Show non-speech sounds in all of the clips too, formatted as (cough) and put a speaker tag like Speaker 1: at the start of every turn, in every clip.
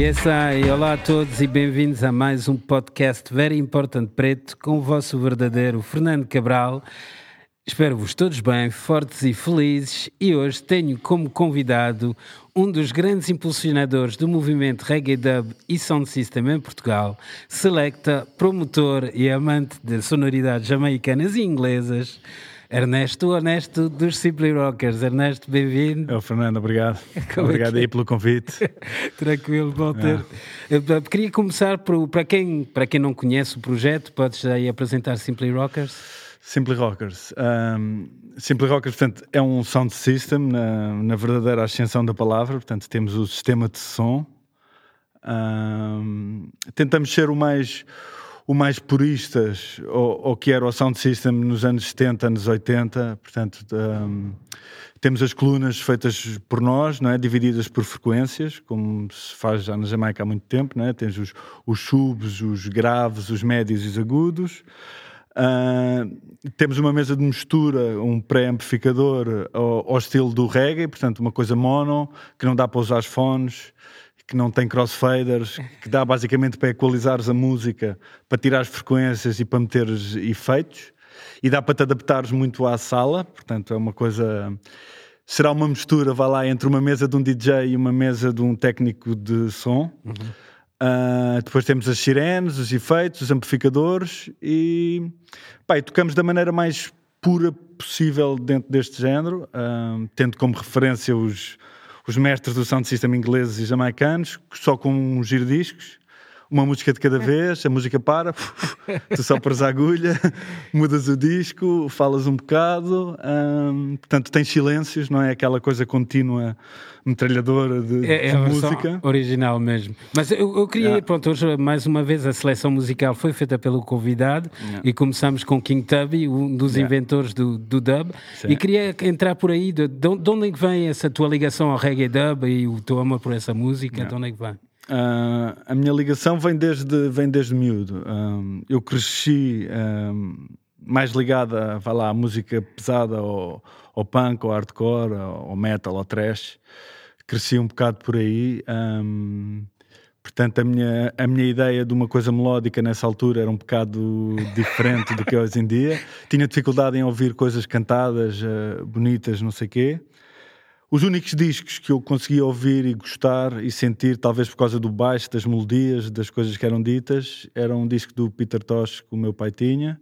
Speaker 1: Yes, I. Olá a todos e bem-vindos a mais um podcast Very Important Preto com o vosso verdadeiro Fernando Cabral. Espero-vos todos bem, fortes e felizes e hoje tenho como convidado um dos grandes impulsionadores do movimento Reggae Dub e Sound System em Portugal, selecta, promotor e amante de sonoridades jamaicanas e inglesas, Ernesto Honesto dos Simply Rockers. Ernesto, bem-vindo.
Speaker 2: Oh, Fernando, obrigado. (laughs) Como é obrigado é aí pelo convite. (laughs)
Speaker 1: Tranquilo, Walter. Ah. Queria começar por, para, quem, para quem não conhece o projeto, podes aí apresentar Simply Rockers?
Speaker 2: Simply Rockers. Um, Simply Rockers, portanto, é um sound system na, na verdadeira ascensão da palavra. Portanto, temos o sistema de som. Um, tentamos ser o mais o mais puristas ou, que era o sound system nos anos 70, anos 80. Portanto, um, temos as colunas feitas por nós, não é? divididas por frequências, como se faz já na Jamaica há muito tempo. Não é? Tens os, os subs, os graves, os médios e os agudos. Uh, temos uma mesa de mistura, um pré-amplificador ao, ao, estilo do reggae, portanto, uma coisa mono, que não dá para usar os fones que não tem crossfaders, que dá basicamente para equalizares a música, para tirar as frequências e para meteres efeitos, e dá para te adaptares muito à sala, portanto é uma coisa. Será uma mistura, vá lá, entre uma mesa de um DJ e uma mesa de um técnico de som. Uhum. Uh, depois temos as sirenes, os efeitos, os amplificadores e, pá, e tocamos da maneira mais pura possível dentro deste género, uh, tendo como referência os, os mestres do sound system ingleses e jamaicanos, só com um giro discos, uma música de cada vez, a música para, (laughs) tu sopras a agulha, (laughs) mudas o disco, falas um bocado, hum, portanto tens silêncios, não é aquela coisa contínua metralhadora de, é, é de música.
Speaker 1: original mesmo. Mas eu, eu queria, yeah. pronto, hoje mais uma vez a seleção musical foi feita pelo convidado yeah. e começamos com King Tubby, um dos yeah. inventores do, do dub. Sim. E queria entrar por aí, de, de onde é que vem essa tua ligação ao reggae dub e o teu amor por essa música? De onde é que vem?
Speaker 2: Uh, a minha ligação vem desde, vem desde miúdo. Um, eu cresci um, mais ligada vá lá, à música pesada, ao, ao punk, ao hardcore, ao metal, ao trash cresci um bocado por aí. Um, portanto, a minha, a minha ideia de uma coisa melódica nessa altura era um bocado diferente do que é hoje em dia. Tinha dificuldade em ouvir coisas cantadas, uh, bonitas, não sei o quê. Os únicos discos que eu conseguia ouvir e gostar e sentir, talvez por causa do baixo, das melodias, das coisas que eram ditas, era um disco do Peter Tosh que o meu pai tinha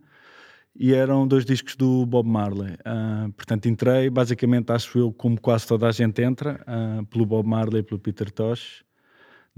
Speaker 2: e eram dois discos do Bob Marley. Uh, portanto, entrei, basicamente, acho eu, como quase toda a gente entra, uh, pelo Bob Marley e pelo Peter Tosh.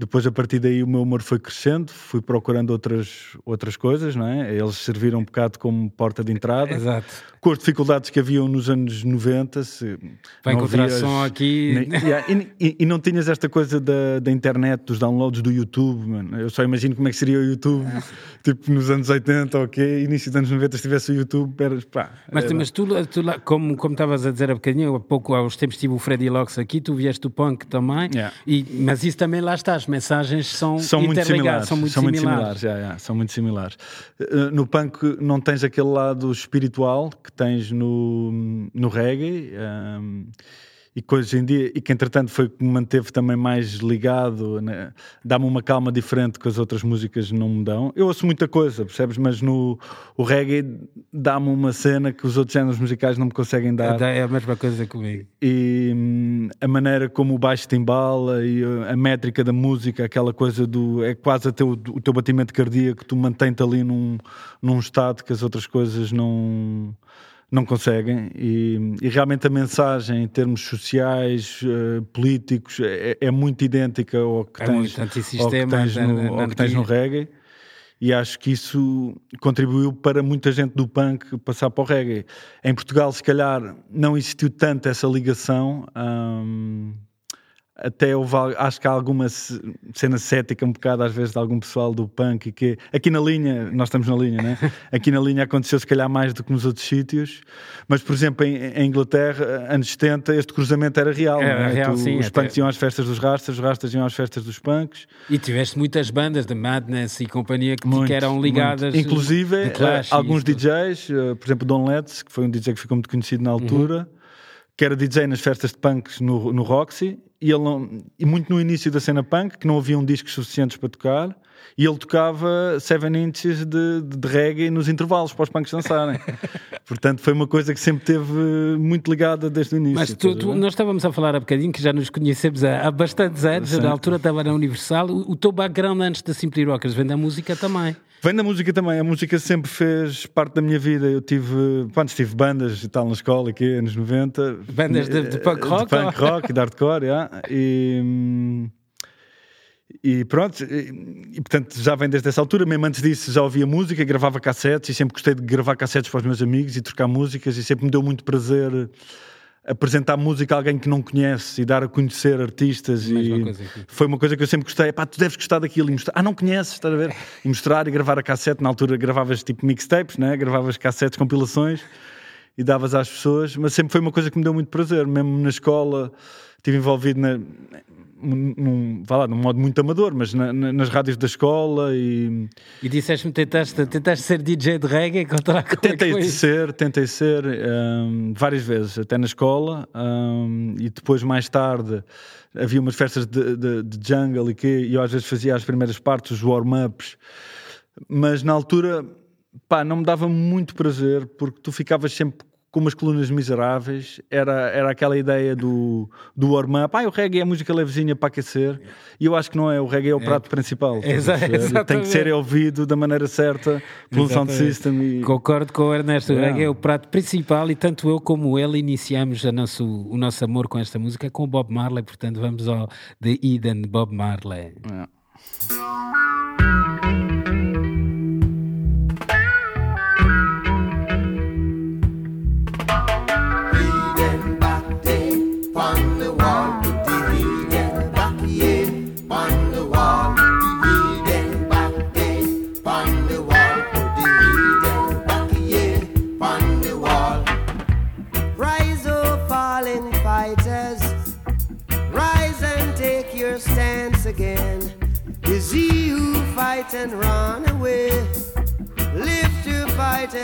Speaker 2: Depois, a partir daí, o meu humor foi crescendo, fui procurando outras, outras coisas, não é? Eles serviram um bocado como porta de entrada.
Speaker 1: Exato.
Speaker 2: Com as dificuldades que haviam nos anos 90. Se
Speaker 1: Vai encontrar vias, som aqui. (laughs)
Speaker 2: Yeah, e, e, não tinhas esta coisa da, da internet, dos downloads do YouTube, mano. Eu só imagino como é que seria o YouTube, (laughs) tipo nos anos 80, ok? Início dos anos 90, se tivesse o YouTube, eras pá.
Speaker 1: Mas, era... mas tu, tu como, como estavas a dizer há bocadinho, há pouco, há uns tempos tive o Freddy Locks aqui, tu vieste do punk também,
Speaker 2: yeah.
Speaker 1: e, mas isso também lá estás mensagens são,
Speaker 2: são muito similares.
Speaker 1: São muito
Speaker 2: são
Speaker 1: similares.
Speaker 2: Muito similares yeah, yeah, são muito similares. Uh, no punk não tens aquele lado espiritual que tens no, no reggae. Um, e que hoje em dia, e que entretanto foi que me manteve também mais ligado, né? dá-me uma calma diferente que as outras músicas não me dão. Eu ouço muita coisa, percebes? Mas no o reggae dá-me uma cena que os outros géneros musicais não me conseguem dar.
Speaker 1: É a mesma coisa comigo.
Speaker 2: E hum, a maneira como o baixo te embala e uh, a métrica da música, aquela coisa do. é quase até o, o teu batimento cardíaco, tu mantém-te ali num, num estado que as outras coisas não não conseguem e, e, realmente a mensagem em termos sociais, uh, políticos é, é, muito idêntica ao que,
Speaker 1: é
Speaker 2: tens, ao que tens, no, ao que tens no reggae e acho que isso contribuiu para muita gente do punk passar para o reggae. Em Portugal, se calhar, não existiu tanto essa ligação. Até houve, acho que há alguma cena cética um bocado às vezes de algum pessoal do punk que aqui na linha, nós estamos na linha, né? (laughs) aqui na linha aconteceu se calhar mais do que nos outros sítios, mas por exemplo em, em Inglaterra, anos 70, este cruzamento era real,
Speaker 1: era
Speaker 2: é?
Speaker 1: real
Speaker 2: tu,
Speaker 1: sim,
Speaker 2: os até... punks iam às festas dos rastas, os rastas iam às festas dos punks.
Speaker 1: E tiveste muitas bandas de Madness e companhia que, muito, que eram ligadas.
Speaker 2: Muito. Inclusive eh, alguns DJs, eh, por exemplo Don Letts, que foi um DJ que ficou muito conhecido na altura. Uhum que era DJ nas festas de punks no, no Roxy, e, ele não, e muito no início da cena punk, que não haviam discos suficientes para tocar, e ele tocava 7 inches de, de, reggae nos intervalos para os punks dançarem. (laughs) Portanto, foi uma coisa que sempre teve muito ligada desde o início.
Speaker 1: Mas tu, tu, nós estávamos a falar há bocadinho que já nos conhecemos há, há bastantes anos, Sim. na altura estava na Universal. O, o teu background antes da Simply Rockers vem da música também.
Speaker 2: Vem da música também, a música sempre fez parte da minha vida. Eu tive, quando tive bandas e tal na escola, aqui, anos 90.
Speaker 1: Bandas de, de punk rock?
Speaker 2: De punk rock e de hardcore, yeah. e, e pronto, e, e, portanto já vem desde essa altura. Mesmo antes disso já ouvia música, gravava cassetes e sempre gostei de gravar cassetes para os meus amigos e trocar músicas e sempre me deu muito prazer apresentar música a alguém que não conhece e dar a conhecer artistas e foi uma coisa que eu sempre gostei. Pá, tu deves gostar daquilo e mostrar, ah não conheces, estás a ver? E mostrar e gravar a cassete, na altura gravavas tipo mixtapes, né? gravavas cassetes, compilações e davas às pessoas, mas sempre foi uma coisa que me deu muito prazer, mesmo na escola estive envolvido na, num, vá lá, num modo muito amador, mas na, na, nas rádios da escola e...
Speaker 1: E disseste-me tentaste, tentaste ser DJ de reggae? Contra
Speaker 2: é tentei é ser, tentei ser um, várias vezes, até na escola um, e depois mais tarde havia umas festas de, de, de jungle e que e eu às vezes fazia as primeiras partes, os warm-ups, mas na altura pá, não me dava muito prazer porque tu ficavas sempre com umas colunas miseráveis, era, era aquela ideia do, do warm-up, ah, o reggae é a música levezinha para aquecer, e eu acho que não é, o reggae é o é. prato é, principal. Tem que ser ouvido da maneira certa pelo sound system. E...
Speaker 1: Concordo com o Ernesto, o reggae é o prato principal e tanto eu como ele iniciamos a nosso, o nosso amor com esta música com o Bob Marley, portanto vamos ao The Eden Bob Marley. fight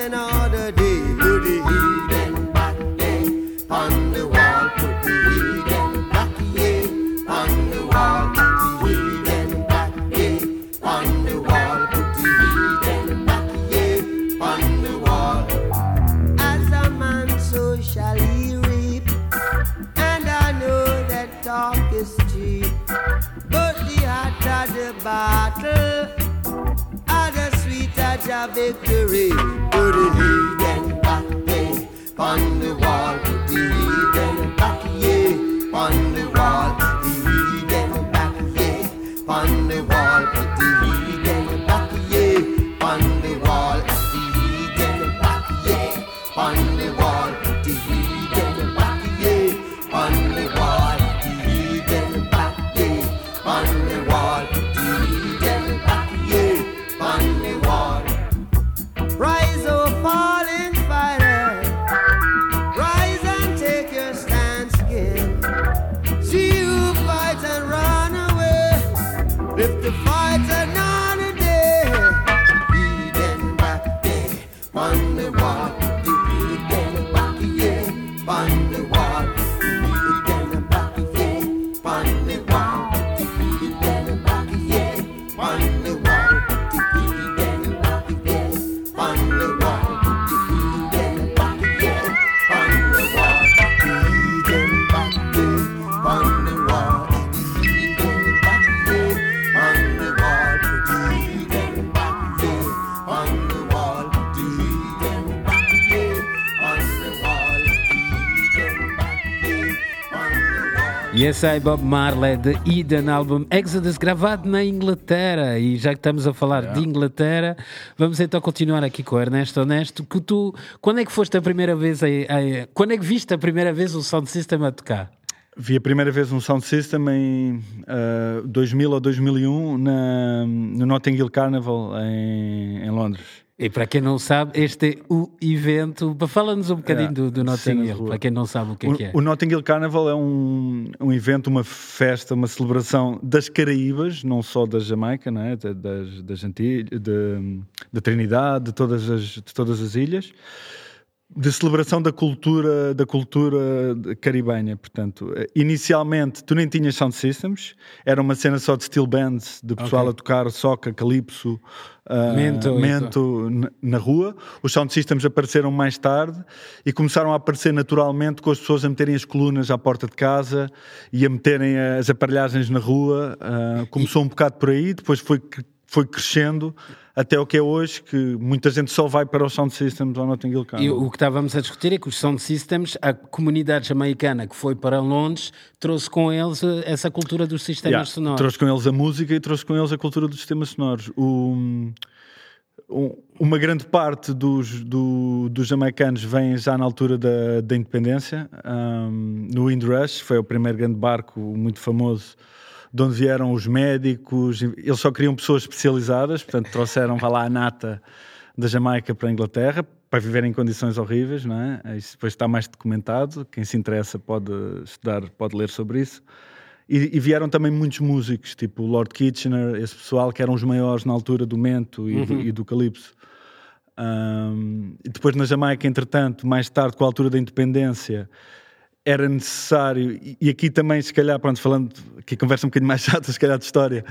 Speaker 1: another day. Put the
Speaker 3: heathen back there on the wall. Put the heathen back here on the wall. Put the heathen back there on the wall. Put the heathen back here on the wall. As a man, so shall he reap, and I know that talk is cheap, but the hotter the
Speaker 4: battle. victory. É Bob Marley de Eden álbum Exodus, gravado na Inglaterra. E já que estamos a falar de Inglaterra, vamos então continuar aqui com o Ernesto Honesto. Que tu, quando é que foste a primeira vez a, a- quando é que viste a primeira vez o Sound System a tocar?
Speaker 2: Vi a primeira vez um sound system em ah, 2000 ou 2001 na, no Notting Hill Carnival em, em Londres.
Speaker 4: E para quem não sabe, este é o evento. Fala-nos um bocadinho
Speaker 2: É,
Speaker 4: do, do Notting Hill, para quem não sabe o que é que é.
Speaker 2: O, o Notting Hill Carnival é um, um evento, uma festa, uma celebração das Caraíbas, não só da Jamaica, não é? Da- das, das Antilhas, da Trinidade, de todas, as, de todas as ilhas, de celebração da cultura, da cultura caribenha. Portanto, inicialmente tu nem tinhas sound systems, era uma cena só de steel bands, de pessoal
Speaker 4: Ok.
Speaker 2: a tocar soca, calypso, ah,
Speaker 4: Mento e
Speaker 2: mento na- na rua. Os sound systems apareceram mais tarde e começaram a aparecer naturalmente com as pessoas a meterem as colunas à porta de casa e a meterem as aparelhagens na rua. Ah, começou um bocado por aí, depois foi, foi crescendo até o que é hoje, que muita gente só vai para os sound systems ao Notting Hill
Speaker 4: E
Speaker 2: Carnival.
Speaker 4: o que estávamos a discutir é que os Sound Systems, a comunidade jamaicana que foi para Londres, trouxe com eles eh, essa cultura dos sistemas
Speaker 2: Yeah,
Speaker 4: sonoros.
Speaker 2: Trouxe com eles a música e trouxe com eles a cultura dos sistemas sonoros. O- um- uma grande parte dos, do- dos jamaicanos vem já na altura da, da independência. Um, no Windrush foi o primeiro grande barco muito famoso de onde vieram os médicos. Eles só queriam pessoas especializadas, portanto trouxeram lá a nata da Jamaica para a Inglaterra para viver em condições horríveis, não é? Isso depois está mais documentado. Quem se interessa pode estudar, pode ler sobre isso. E, e vieram também muitos músicos, tipo o Lord Kitchener, esse pessoal que eram os maiores na altura do Mento e, do, e do Calypso. Um, e depois na Jamaica, entretanto, mais tarde, com a altura da independência, era necessário, e, aqui também, se calhar, pronto, falando, aqui conversa um bocadinho mais (laughs) chata, se calhar, de história.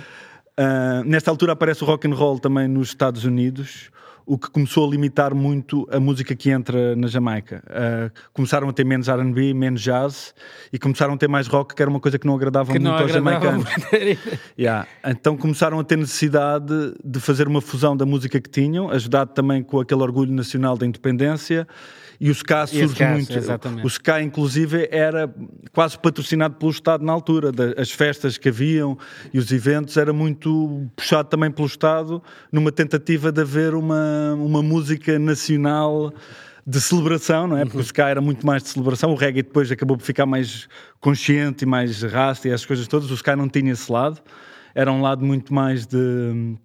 Speaker 2: Uh, nesta altura aparece o rock and roll também nos Estados Unidos, o que começou a limitar muito a música que entra na Jamaica. Uh, começaram a ter menos R&B, menos jazz, e começaram a ter mais rock, que era uma coisa que não agradava
Speaker 4: que
Speaker 2: muito
Speaker 4: não
Speaker 2: aos jamaicanos. (laughs) Yeah. Então começaram a ter necessidade de fazer uma fusão da música que tinham, ajudado também com aquele orgulho nacional da independência. E o ska
Speaker 4: E
Speaker 2: surge
Speaker 4: ska,
Speaker 2: muito.
Speaker 4: exatamente.
Speaker 2: O ska, inclusive, era quase patrocinado pelo Estado na altura. As festas que haviam e os eventos era muito puxado também pelo Estado, numa tentativa de haver uma, uma música nacional de celebração, não é? Porque o ska era muito mais de celebração, o reggae depois acabou por ficar mais consciente e mais rasta e essas coisas todas. O ska não tinha esse lado, era um lado muito mais de.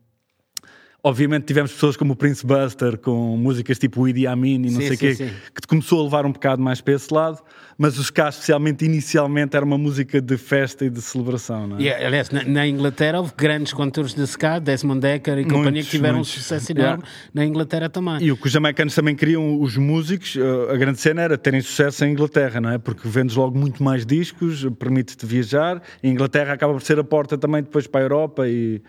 Speaker 2: Obviamente tivemos pessoas como o Prince Buster com músicas tipo o Idi Amin e não
Speaker 4: Sim,
Speaker 2: sei o quê,
Speaker 4: sim.
Speaker 2: que começou a levar um bocado mais para esse lado, mas o ska especialmente inicialmente era uma música de festa e de celebração, não é?
Speaker 4: E, aliás, na, na Inglaterra houve grandes cantores de ska, Desmond Decker e companhia
Speaker 2: Muitos,
Speaker 4: que tiveram
Speaker 2: muitos.
Speaker 4: um sucesso enorme
Speaker 2: Yeah.
Speaker 4: na Inglaterra também.
Speaker 2: E o que os jamaicanos também queriam, os músicos, eh, a grande cena era terem sucesso em Inglaterra, não é? Porque vendes logo muito mais discos, permite-te viajar, e a Inglaterra acaba por ser a porta também depois para a Europa e,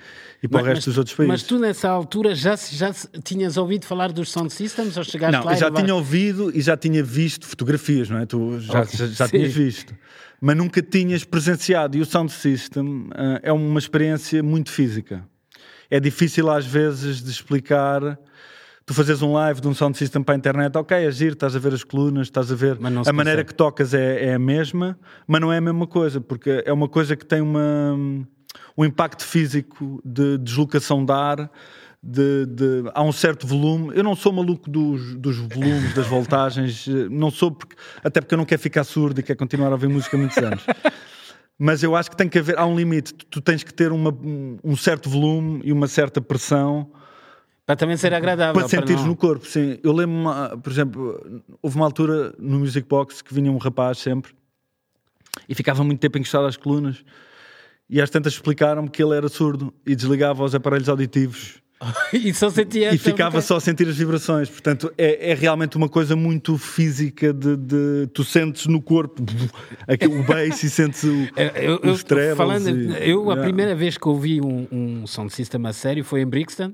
Speaker 2: e para o resto dos outros países.
Speaker 4: Mas tu nessa
Speaker 1: altura já, já tinhas ouvido falar dos sound systems ou chegaste
Speaker 2: não,
Speaker 1: lá?
Speaker 2: eu já tinha ouvido e já tinha visto fotografias, não é? Tu já,
Speaker 1: Ok,
Speaker 2: já, já tinhas visto. Mas nunca tinhas presenciado. E o Sound System ah, é uma experiência muito física. É difícil às vezes de explicar. Tu fazes um live de um sound system para a internet, ok, é giro, estás a ver as colunas, estás a ver.
Speaker 1: Mas não
Speaker 2: A
Speaker 1: se
Speaker 2: maneira
Speaker 1: consegue.
Speaker 2: que tocas é, é a mesma, mas não é a mesma coisa, porque é uma coisa que tem uma, um impacto físico de deslocação de ar. De, de- há um certo volume. Eu não sou maluco dos, dos volumes, das voltagens, eh, não sou, porque, até porque eu não quero ficar surdo e quero continuar a ouvir música há muitos anos. Mas eu acho que tem que haver, há um limite. Tu, tu tens que ter uma- um- certo volume e uma certa pressão
Speaker 1: Para também ser agradável.
Speaker 2: para sentires no corpo, sim. Eu lembro, por exemplo, houve uma altura no Music Box que vinha um rapaz sempre e ficava muito tempo encostado às colunas e às tantas explicaram-me que ele era surdo e desligava os aparelhos auditivos (laughs)
Speaker 1: e só sentia.
Speaker 2: e ficava só a sentir as vibrações. Portanto, é, é realmente uma coisa muito física de, de- tu sentes no corpo (laughs) o bass e sentes o,
Speaker 1: Eu, eu,
Speaker 2: os trebles.
Speaker 1: falando,
Speaker 2: e-
Speaker 1: eu a
Speaker 2: Yeah.
Speaker 1: primeira vez que ouvi um, um sound system a sério foi em Brixton,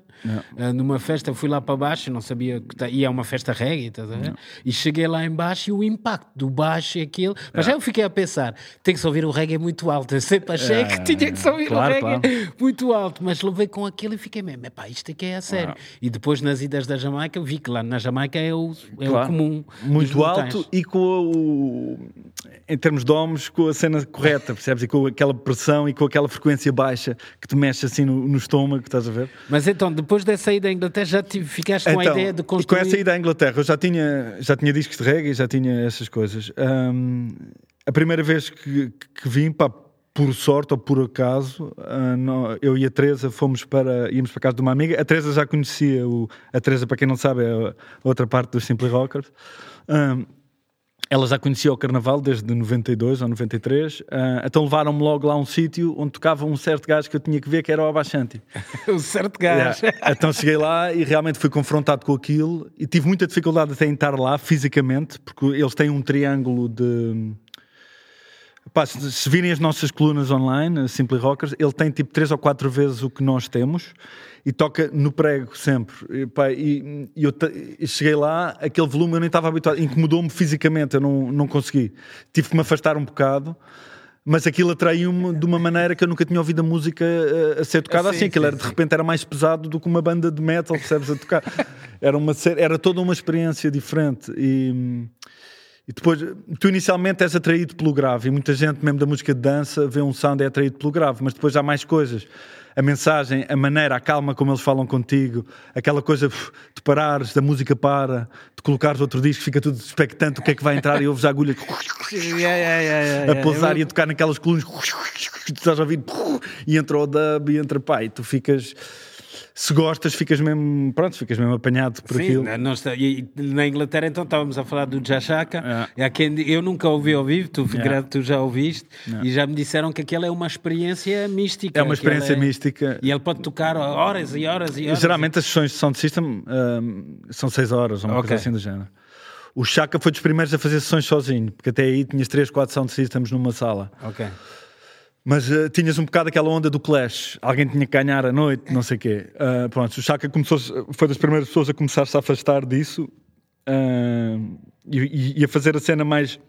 Speaker 1: Ah, numa festa, fui lá para baixo, não sabia que tá- e é uma festa reggae, estás a ver? E cheguei lá em baixo e o impacto do baixo e aquilo, mas já eu fiquei a pensar, tem que se ouvir o reggae muito alto, eu sempre achei que tinha que se ouvir
Speaker 2: claro,
Speaker 1: o reggae muito alto, mas levei com aquilo e fiquei mesmo, epá, isto aqui é a sério. E depois nas idas da Jamaica, vi que lá na Jamaica é o, é o
Speaker 2: Claro.
Speaker 1: comum. dos
Speaker 2: muito alto e com o, em termos de ohms, com a cena correta, percebes? E com aquela pressão e com aquela frequência baixa que te mexe assim no, no estômago, estás a ver?
Speaker 1: Mas então, depois dessa ida à Inglaterra, já tive, ficaste com a ideia de
Speaker 2: e
Speaker 1: construir...
Speaker 2: com essa ida à Inglaterra, eu já tinha, já tinha discos de reggae, já tinha essas coisas. Ahm, a primeira vez que, que vim, pá, por sorte ou por acaso, ah, eu e a Teresa fomos para, íamos para casa de uma amiga. A Teresa já conhecia, o, a Teresa, para quem não sabe, é a outra parte dos Simply Rockers. Ahm, ela já conhecia o Carnaval desde 92 ou 93, ah, então levaram-me logo lá a um sítio onde tocava um certo gajo que eu tinha que ver, que era o Abachanti.
Speaker 1: o (laughs) certo gajo.
Speaker 2: Yeah. Então cheguei lá e realmente fui confrontado com aquilo e tive muita dificuldade até em estar lá fisicamente, porque eles têm um triângulo de. Pá, se, virem as nossas colunas online, a Simply Rockers, ele tem tipo três ou quatro vezes o que nós temos e toca no prego sempre. E, pá, e- e eu e cheguei lá, aquele volume eu nem estava habituado, incomodou-me fisicamente, eu não, não consegui. Tive que me afastar um bocado. Mas aquilo atraiu-me de uma maneira que eu nunca tinha ouvido a música eh, a, ser tocada
Speaker 1: Sim,
Speaker 2: assim. Aquilo
Speaker 1: sim,
Speaker 2: era, de
Speaker 1: sim.
Speaker 2: repente era mais pesado do que uma banda de metal, percebes, a tocar. Era, uma, era toda uma experiência diferente. E, e depois, tu inicialmente és atraído pelo grave. E muita gente, mesmo da música de dança, vê um sound e é atraído pelo grave. Mas depois há mais coisas. A mensagem, a maneira, a calma como eles falam contigo, aquela coisa de parares, da música para, de colocares outro disco, fica tudo expectante o que é que vai entrar e ouves a agulha (laughs)
Speaker 1: Yeah, yeah, yeah, yeah,
Speaker 2: a pousar e a tocar naquelas colunas tu (laughs) estás a ouvir e entra o dub e entra pá e tu ficas se gostas ficas mesmo pronto ficas mesmo apanhado por
Speaker 1: Sim,
Speaker 2: aquilo
Speaker 1: na, nós- e na Inglaterra então estávamos a falar do Jashaka,
Speaker 2: É.
Speaker 1: é. quem, eu nunca ouvi ao vivo, tu,
Speaker 2: É.
Speaker 1: tu já ouviste, e já me disseram que aquela é uma experiência mística.
Speaker 2: é uma experiência
Speaker 1: é-
Speaker 2: mística
Speaker 1: E ele pode tocar horas e horas e horas.
Speaker 2: geralmente as sessões de sound system hum, são 6 horas ou uma
Speaker 1: Ok.
Speaker 2: coisa assim do género o Chaka foi dos primeiros a fazer sessões sozinho porque até aí tinhas 3, 4 sound systems numa sala
Speaker 1: Ok.
Speaker 2: Mas eh, tinhas um bocado aquela onda do Clash. Alguém tinha que ganhar à noite, não sei o quê. Ah, pronto, o Chaka começou, foi das primeiras pessoas a começar-se a afastar disso ah, e, e- a fazer a cena mais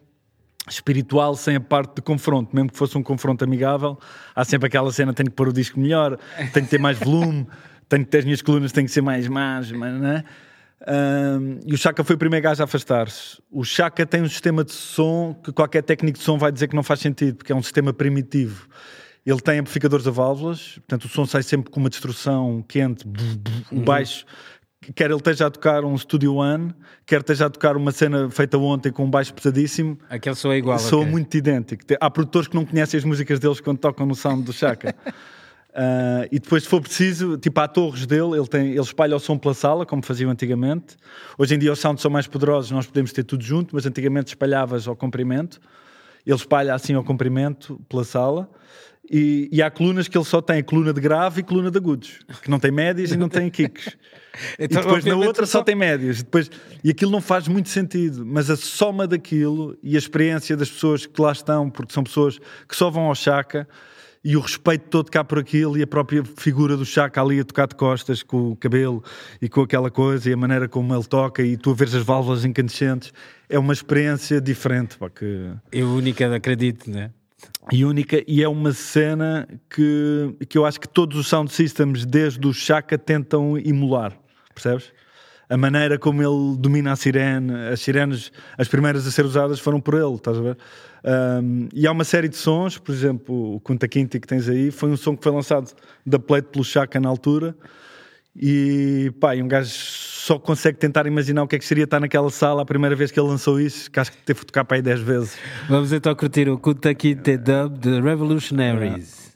Speaker 2: espiritual sem a parte de confronto. Mesmo que fosse um confronto amigável, há sempre aquela cena: tenho que pôr o disco melhor, tenho que ter mais volume, (laughs) tenho que ter as minhas colunas, têm que ser mais más, não é? Ahm, e o Chaka foi o primeiro gajo a afastar-se. O Chaka tem um sistema de som que qualquer técnico de som vai dizer que não faz sentido, porque é um sistema primitivo. Ele tem amplificadores a válvulas, portanto o som sai sempre com uma destrução quente, o baixo, quer ele esteja a tocar um Studio One, quer esteja a tocar uma cena feita ontem com um baixo pesadíssimo,
Speaker 1: Aquele soa igual.
Speaker 2: soa
Speaker 1: ok.
Speaker 2: muito idêntico. Há produtores que não conhecem as músicas deles quando tocam no sound do Chaka. (laughs) Ah, e depois, se for preciso, tipo, há torres dele, ele, tem, ele espalha o som pela sala, como faziam antigamente. Hoje em dia os sounds são mais poderosos, nós podemos ter tudo junto, mas antigamente espalhavas ao comprimento. Ele espalha assim ao comprimento pela sala. E, e há colunas que ele só tem coluna de grave e coluna de agudos, que não tem médias e não tem kicks. (laughs)
Speaker 1: Então,
Speaker 2: e depois na outra só
Speaker 1: só-
Speaker 2: tem médias. Depois, e aquilo não faz muito sentido, mas a soma daquilo e a experiência das pessoas que lá estão, porque são pessoas que só vão ao Chaka e o respeito todo cá por aquilo e a própria figura do Chaka ali a tocar de costas com o cabelo e com aquela coisa e a maneira como ele toca e tu a veres as válvulas incandescentes é uma experiência diferente pá, que...
Speaker 1: é única acredito né
Speaker 2: e única e é uma cena que, que eu acho que todos os sound systems desde o Chaka tentam emular percebes? A maneira como ele domina a sirene, as sirenes, as primeiras a ser usadas foram por ele, estás a ver? Um, e há uma série de sons, por exemplo, o Kunta Quinti que tens aí, foi um som que foi lançado da plate pelo Chaka na altura. E pá, e um gajo só consegue tentar imaginar o que é que seria estar naquela sala a primeira vez que ele lançou isso, que acho que teve que tocar para aí 10 vezes.
Speaker 1: Vamos então curtir o Kunta Quinte Dub de Revolutionaries.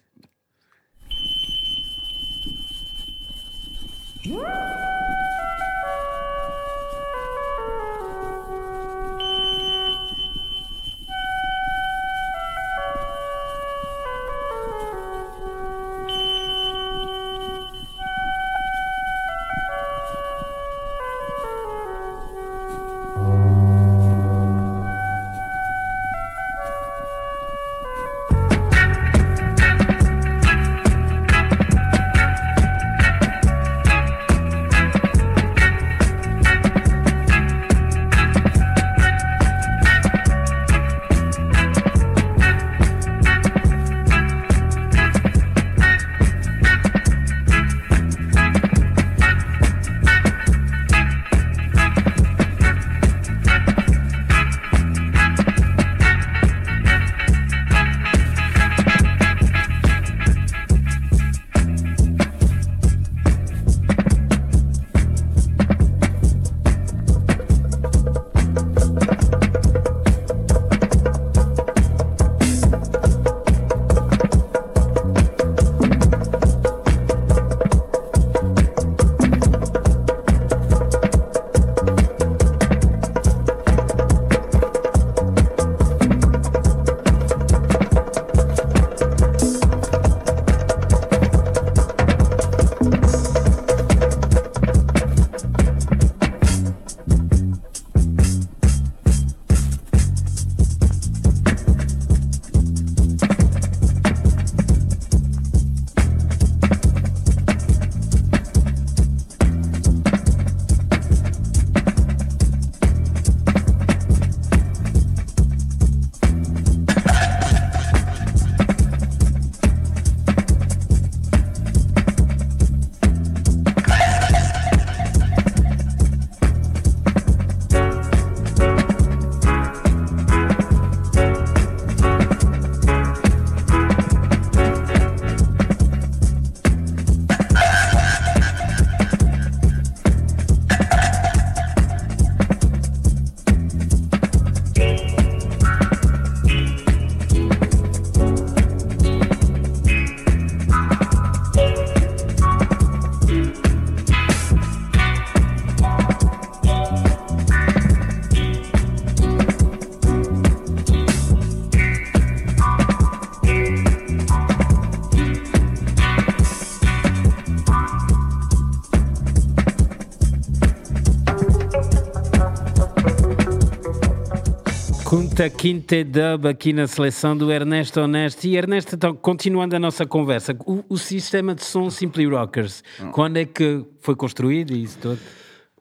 Speaker 1: Quinta, quinta dub aqui na seleção do Ernesto Honesto. E Ernesto, então, continuando a nossa conversa, o, o sistema de som Simply Rockers, quando é que foi construído e isso todo?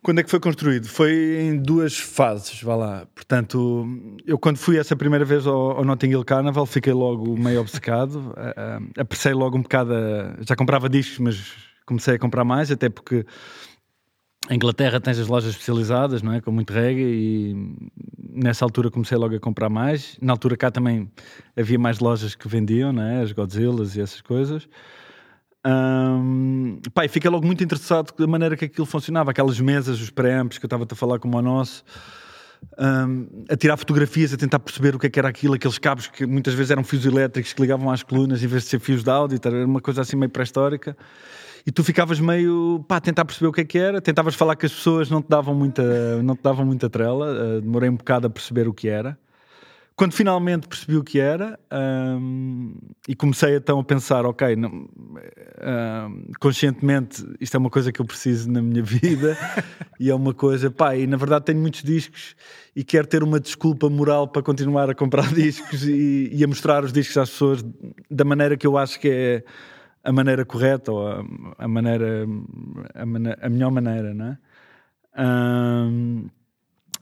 Speaker 2: Quando é que foi construído? Foi em duas fases, vá lá. Portanto, eu quando fui essa primeira vez ao, ao Notting Hill Carnival, fiquei logo meio obcecado. (laughs) Uh, uh, apreciei logo um bocado. A... Já comprava discos, mas comecei a comprar mais, até porque em Inglaterra tens as lojas especializadas, não é? Com muito reggae e nessa altura comecei logo a comprar mais. Na altura cá também havia mais lojas que vendiam, não é? As Godzillas e essas coisas. Um, e fiquei logo muito interessado da maneira que aquilo funcionava. Aquelas mesas, os preamps que eu estava a falar como o nosso. Um, a tirar fotografias, a tentar perceber o que, é que era aquilo, aqueles cabos que muitas vezes eram fios elétricos que ligavam às colunas em vez de ser fios de áudio, era uma coisa assim meio pré-histórica e tu ficavas meio pá, a tentar perceber o que é que era, tentavas falar que as pessoas não te davam muita, não te davam muita trela, uh, demorei um bocado a perceber o que era. Quando finalmente percebi o que era um, e comecei então a pensar, ok, não, ah, conscientemente isto é uma coisa que eu preciso na minha (laughs) vida. E é uma coisa, pá, e na verdade tenho muitos discos e quero ter uma desculpa moral para continuar a comprar (laughs) discos e, e a mostrar os discos às pessoas da maneira que eu acho que é a maneira correta ou a, a maneira, a, maneira, a melhor maneira, não é? Um,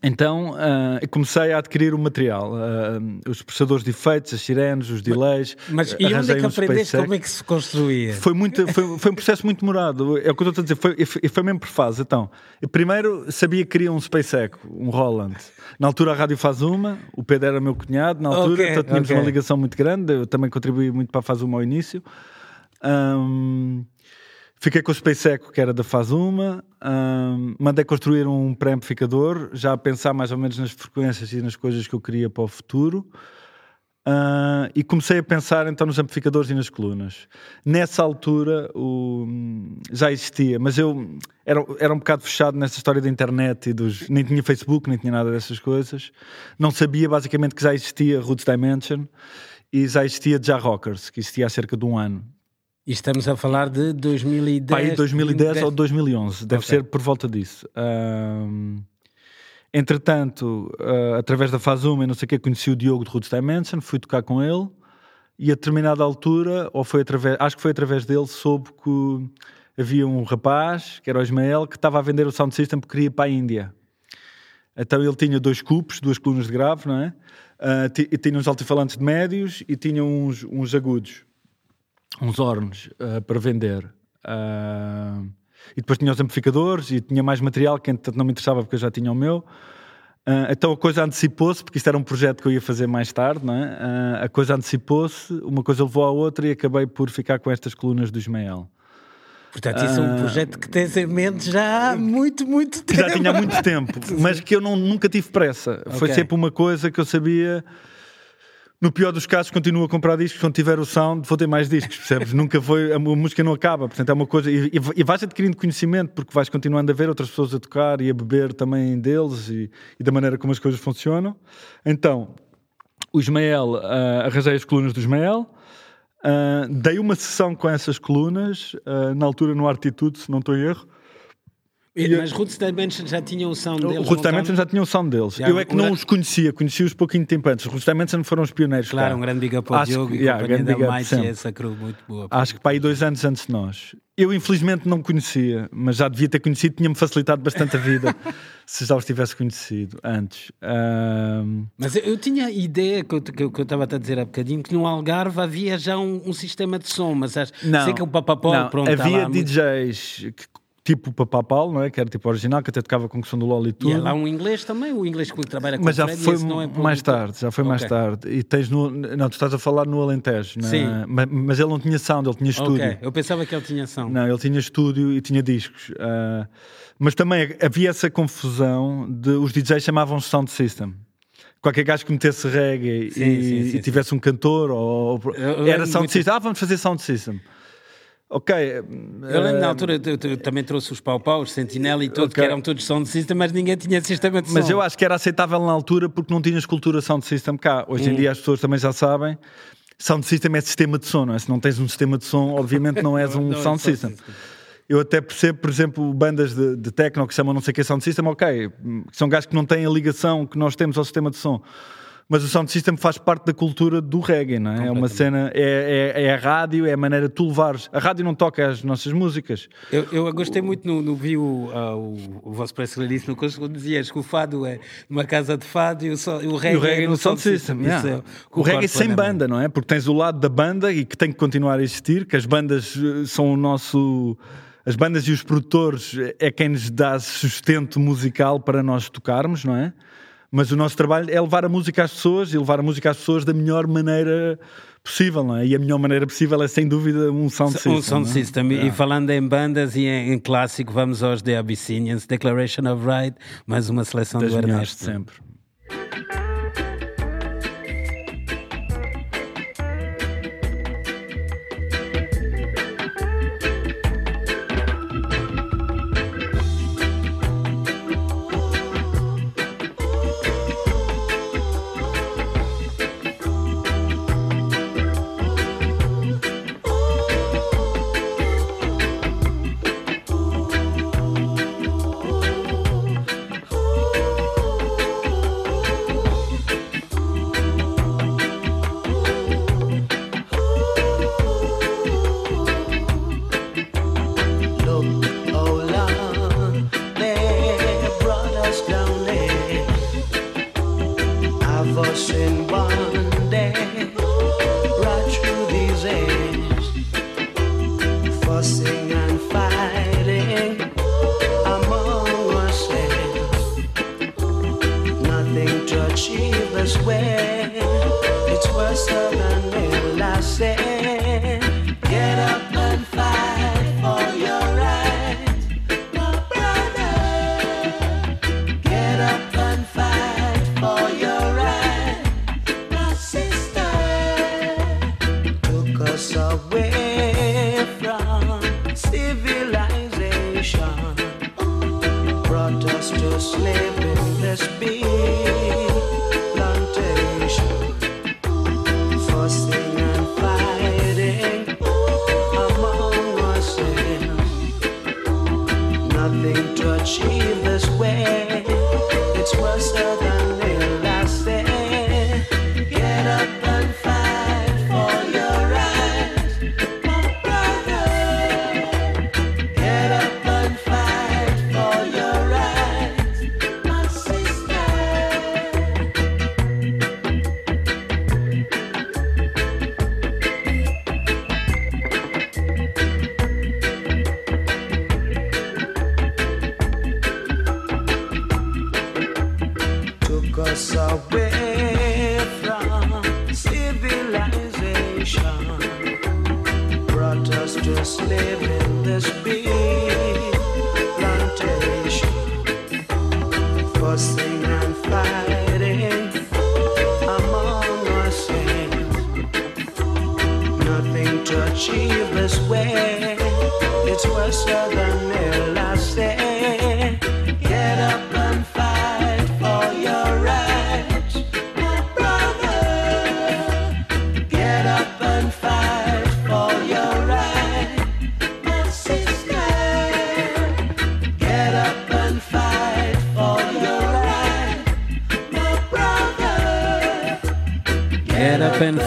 Speaker 2: então uh, comecei a adquirir o material, uh, os processadores de efeitos, as sirenes, os delays.
Speaker 1: Mas e onde é que aprendeste como é que se construía?
Speaker 2: Foi, muito, foi, foi um processo muito demorado. É o que eu estou a dizer, foi, foi mesmo por fase. Então, primeiro sabia que queria um SpaceX, um Roland. Na altura a rádio faz uma, o Pedro era meu cunhado, na altura, okay, então tínhamos okay. uma ligação muito grande, eu também contribuí muito para a fase uma ao início. Um, Fiquei com o SpaceX, que era da fase 1, um, mandei construir um pré-amplificador, já a pensar mais ou menos nas frequências e nas coisas que eu queria para o futuro. Uh, e comecei a pensar então nos amplificadores e nas colunas. Nessa altura o, já existia, mas eu era, era um bocado fechado nessa história da internet e dos. Nem tinha Facebook, nem tinha nada dessas coisas. Não sabia basicamente que já existia Roots Dimension e já existia Já Rockers, que existia há cerca de um ano.
Speaker 1: E estamos a falar de 2010.
Speaker 2: Aí 2010 ou 2011, deve okay. ser por volta disso. Um, entretanto, uh, através da fase 1, eu não sei o que, conheci o Diogo de Roots Dimension, fui tocar com ele e a determinada altura, ou foi através, acho que foi através dele, soube que havia um rapaz, que era o Ismael, que estava a vender o sound system porque queria para a Índia. Então ele tinha dois cubos, duas colunas de grave, não é? Uh, tinha uns altifalantes de médios e tinha uns, uns agudos uns hornos uh, para vender. Uh, e depois tinha os amplificadores e tinha mais material que entretanto não me interessava porque eu já tinha o meu. Uh, então a coisa antecipou-se, porque isto era um projeto que eu ia fazer mais tarde, não é? a coisa antecipou-se, uma coisa levou à outra e acabei por ficar com estas colunas do Ismael.
Speaker 1: Portanto, isso é um projeto que tens em mente já há (laughs) muito, muito tempo.
Speaker 2: Já tinha há muito tempo, (laughs) mas que eu não, nunca tive pressa. Okay. Foi sempre uma coisa que eu sabia no pior dos casos, continuo a comprar discos. Quando tiver o sound, vou ter mais discos, percebes? (laughs) Nunca foi. A música não acaba, portanto é uma coisa. E, e, vais adquirindo conhecimento, porque vais continuando a ver outras pessoas a tocar e a beber também deles e, e da maneira como as coisas funcionam. Então, o Ismael, uh, arranjei as colunas do Ismael. Uh, dei uma sessão com essas colunas, uh, na altura no Artitude, se não estou em erro.
Speaker 1: Mas Roots Dimension já tinha o sound deles.
Speaker 2: Roots Dimension já tinha o sound deles. Já, eu é que não os conhecia, conheci-os pouquinho tempo antes. Roots Dimension foram os pioneiros.
Speaker 1: Claro, um grande big up ao Diogo e yeah, companhia da Mighty, essa crew muito boa.
Speaker 2: Acho que para aí dois anos antes de nós. Eu infelizmente não conhecia, mas já devia ter conhecido, tinha-me facilitado bastante a vida (laughs) se já os tivesse conhecido antes. Um...
Speaker 1: Mas eu, eu, tinha a ideia que eu, que, eu, que eu estava a dizer há bocadinho que no Algarve havia já um, um sistema de som, mas acho,
Speaker 2: não,
Speaker 1: sei que o Papapó,
Speaker 2: não,
Speaker 1: pronto,
Speaker 2: havia DJs que tipo Papá Paulo, não é? Que era tipo original, que até tocava com o som do LOL e tudo.
Speaker 1: E é lá um inglês também, o inglês que trabalha com
Speaker 2: Mas já
Speaker 1: Fred,
Speaker 2: foi
Speaker 1: não é
Speaker 2: mais tarde, já foi okay. mais tarde. E tens no. Não, tu estás a falar no Alentejo,
Speaker 1: Sim.
Speaker 2: Mas, mas, ele não tinha sound, ele tinha estúdio.
Speaker 1: Eu pensava que ele tinha sound.
Speaker 2: Não, ele tinha estúdio e tinha discos. Uh, mas também havia essa confusão de os DJs chamavam-se sound system qualquer gajo que metesse reggae sim, e, sim, sim, e, tivesse um cantor ou, era sound muito... system. Ah, vamos fazer sound system. Ok.
Speaker 1: Eu lembro na eh, altura eu, eu, também trouxe os pau-pau, os Sentinela e tudo, okay. que eram todos sound system, mas ninguém tinha sistema de som.
Speaker 2: Mas eu acho que era aceitável na altura porque não tinhas cultura sound system cá. Hoje em hum. dia as pessoas também já sabem. Sound system é sistema de som, não é? Se não tens um sistema de som, obviamente não (laughs) és um não, sound é system. system. Eu até percebo, por exemplo, bandas de, de techno que chamam não sei o que sound system, ok, são gajos que não têm a ligação que nós temos ao sistema de som mas o sound system faz parte da cultura do reggae, não é? É uma cena, é, é, é, a rádio, é a maneira de tu levares. A rádio não toca as nossas músicas.
Speaker 1: Eu, eu gostei muito no, no vi o, uh, o, o vosso press release no quando dizias que o fado é uma casa de fado e o, so, o reggae, o reggae é no, no sound system. system. Yeah. É,
Speaker 2: o reggae sem banda, não é? Porque tens o lado da banda e que tem que continuar a existir, que as bandas eh, são o nosso as bandas e os produtores é quem nos dá sustento musical para nós tocarmos, não é? Mas o nosso trabalho é levar a música às pessoas e levar a música às pessoas da melhor maneira possível, não é? E a melhor maneira possível é sem dúvida um sound system.
Speaker 1: Um sound é? system. E falando em bandas e em, em, clássico, vamos aos The Abyssinians, Declaration of Right, mais uma seleção
Speaker 2: das
Speaker 1: do Ernesto.
Speaker 2: sempre.
Speaker 5: Twist of the I knew. I said.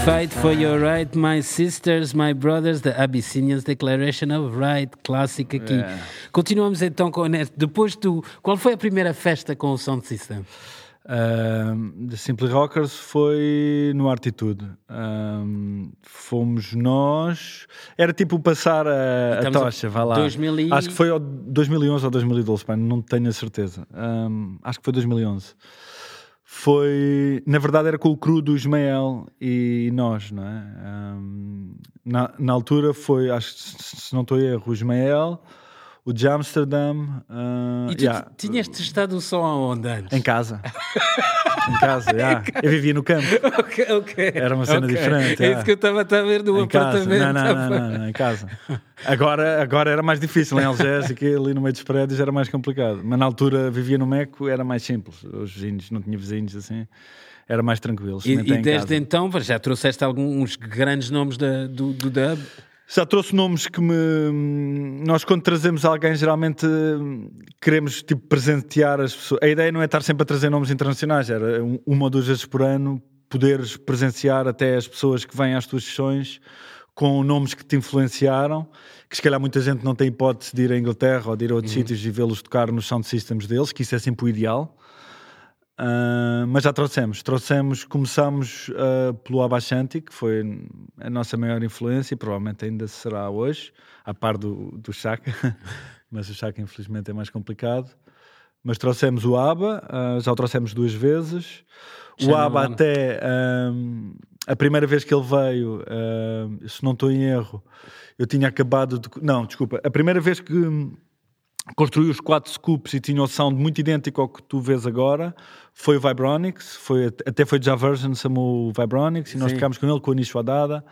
Speaker 5: Fight for your right, my
Speaker 1: sisters, my brothers, the Abyssinians Declaration of Right, clássico aqui.
Speaker 2: É.
Speaker 1: Continuamos então com o Neto. Depois do. Qual foi a primeira festa com o Sound System?
Speaker 2: Um, The Simply Rockers foi no Artitude. Um, fomos nós. Era tipo passar a, a
Speaker 1: a-
Speaker 2: tocha, vá lá.
Speaker 1: 2000 e-
Speaker 2: Acho que foi ao 2011 ou 2012, pá, não tenho a certeza. Um, acho que foi 2011. Foi, na verdade, era com o cru do Ismael e nós, não é? Um, na, na altura foi, acho que se não estou a erro, o Ismael, o de Amsterdam. uh,
Speaker 1: E tu
Speaker 2: yeah,
Speaker 1: ti- tinhas testado o som aonde antes?
Speaker 2: em casa. em casa, (laughs) yeah. Eu vivia no campo.
Speaker 1: Ok, ok.
Speaker 2: Era uma cena
Speaker 1: Ok.
Speaker 2: diferente,
Speaker 1: É
Speaker 2: é.
Speaker 1: isso que eu estava a ver do
Speaker 2: Em casa.
Speaker 1: apartamento.
Speaker 2: Não, não, não, não, não, em casa. Agora, agora era mais difícil em Algés, aqui ali no meio dos prédios era mais complicado. Mas na altura vivia no Meco, era mais simples. Os vizinhos, não tinha vizinhos assim, era mais tranquilo.
Speaker 1: E, e desde
Speaker 2: casa.
Speaker 1: então já trouxeste alguns grandes nomes da- do, do dub?
Speaker 2: Já trouxe nomes que me. Nós, quando trazemos alguém, geralmente hum, queremos tipo, presentear as pessoas. A ideia não é estar sempre a trazer nomes internacionais, era um- uma ou duas vezes por ano poderes presenciar até as pessoas que vêm às tuas sessões com nomes que te influenciaram, que se calhar muita gente não tem hipótese de ir à Inglaterra ou de ir a outros sítios e vê-los tocar nos sound systems deles, que isso é sempre o ideal. Ah, mas já trouxemos, trouxemos, começamos ah, pelo Abashanti, que foi a nossa maior influência e provavelmente ainda será hoje, a par do, do Chaka, (laughs) mas o Chaka infelizmente é mais complicado. Mas trouxemos o ABBA, ah, já o trouxemos duas vezes. O
Speaker 1: One.
Speaker 2: até ahm, a primeira vez que ele veio, se não estou em erro, eu tinha acabado de. Não, desculpa, a primeira vez que construiu os quatro scoops e tinha o sound muito idêntico ao que tu vês agora foi o Vibronics, foi, até foi Já Version, chamou o Vibronics e nós
Speaker 1: Sim.
Speaker 2: tocámos com ele, com o Nisho Adada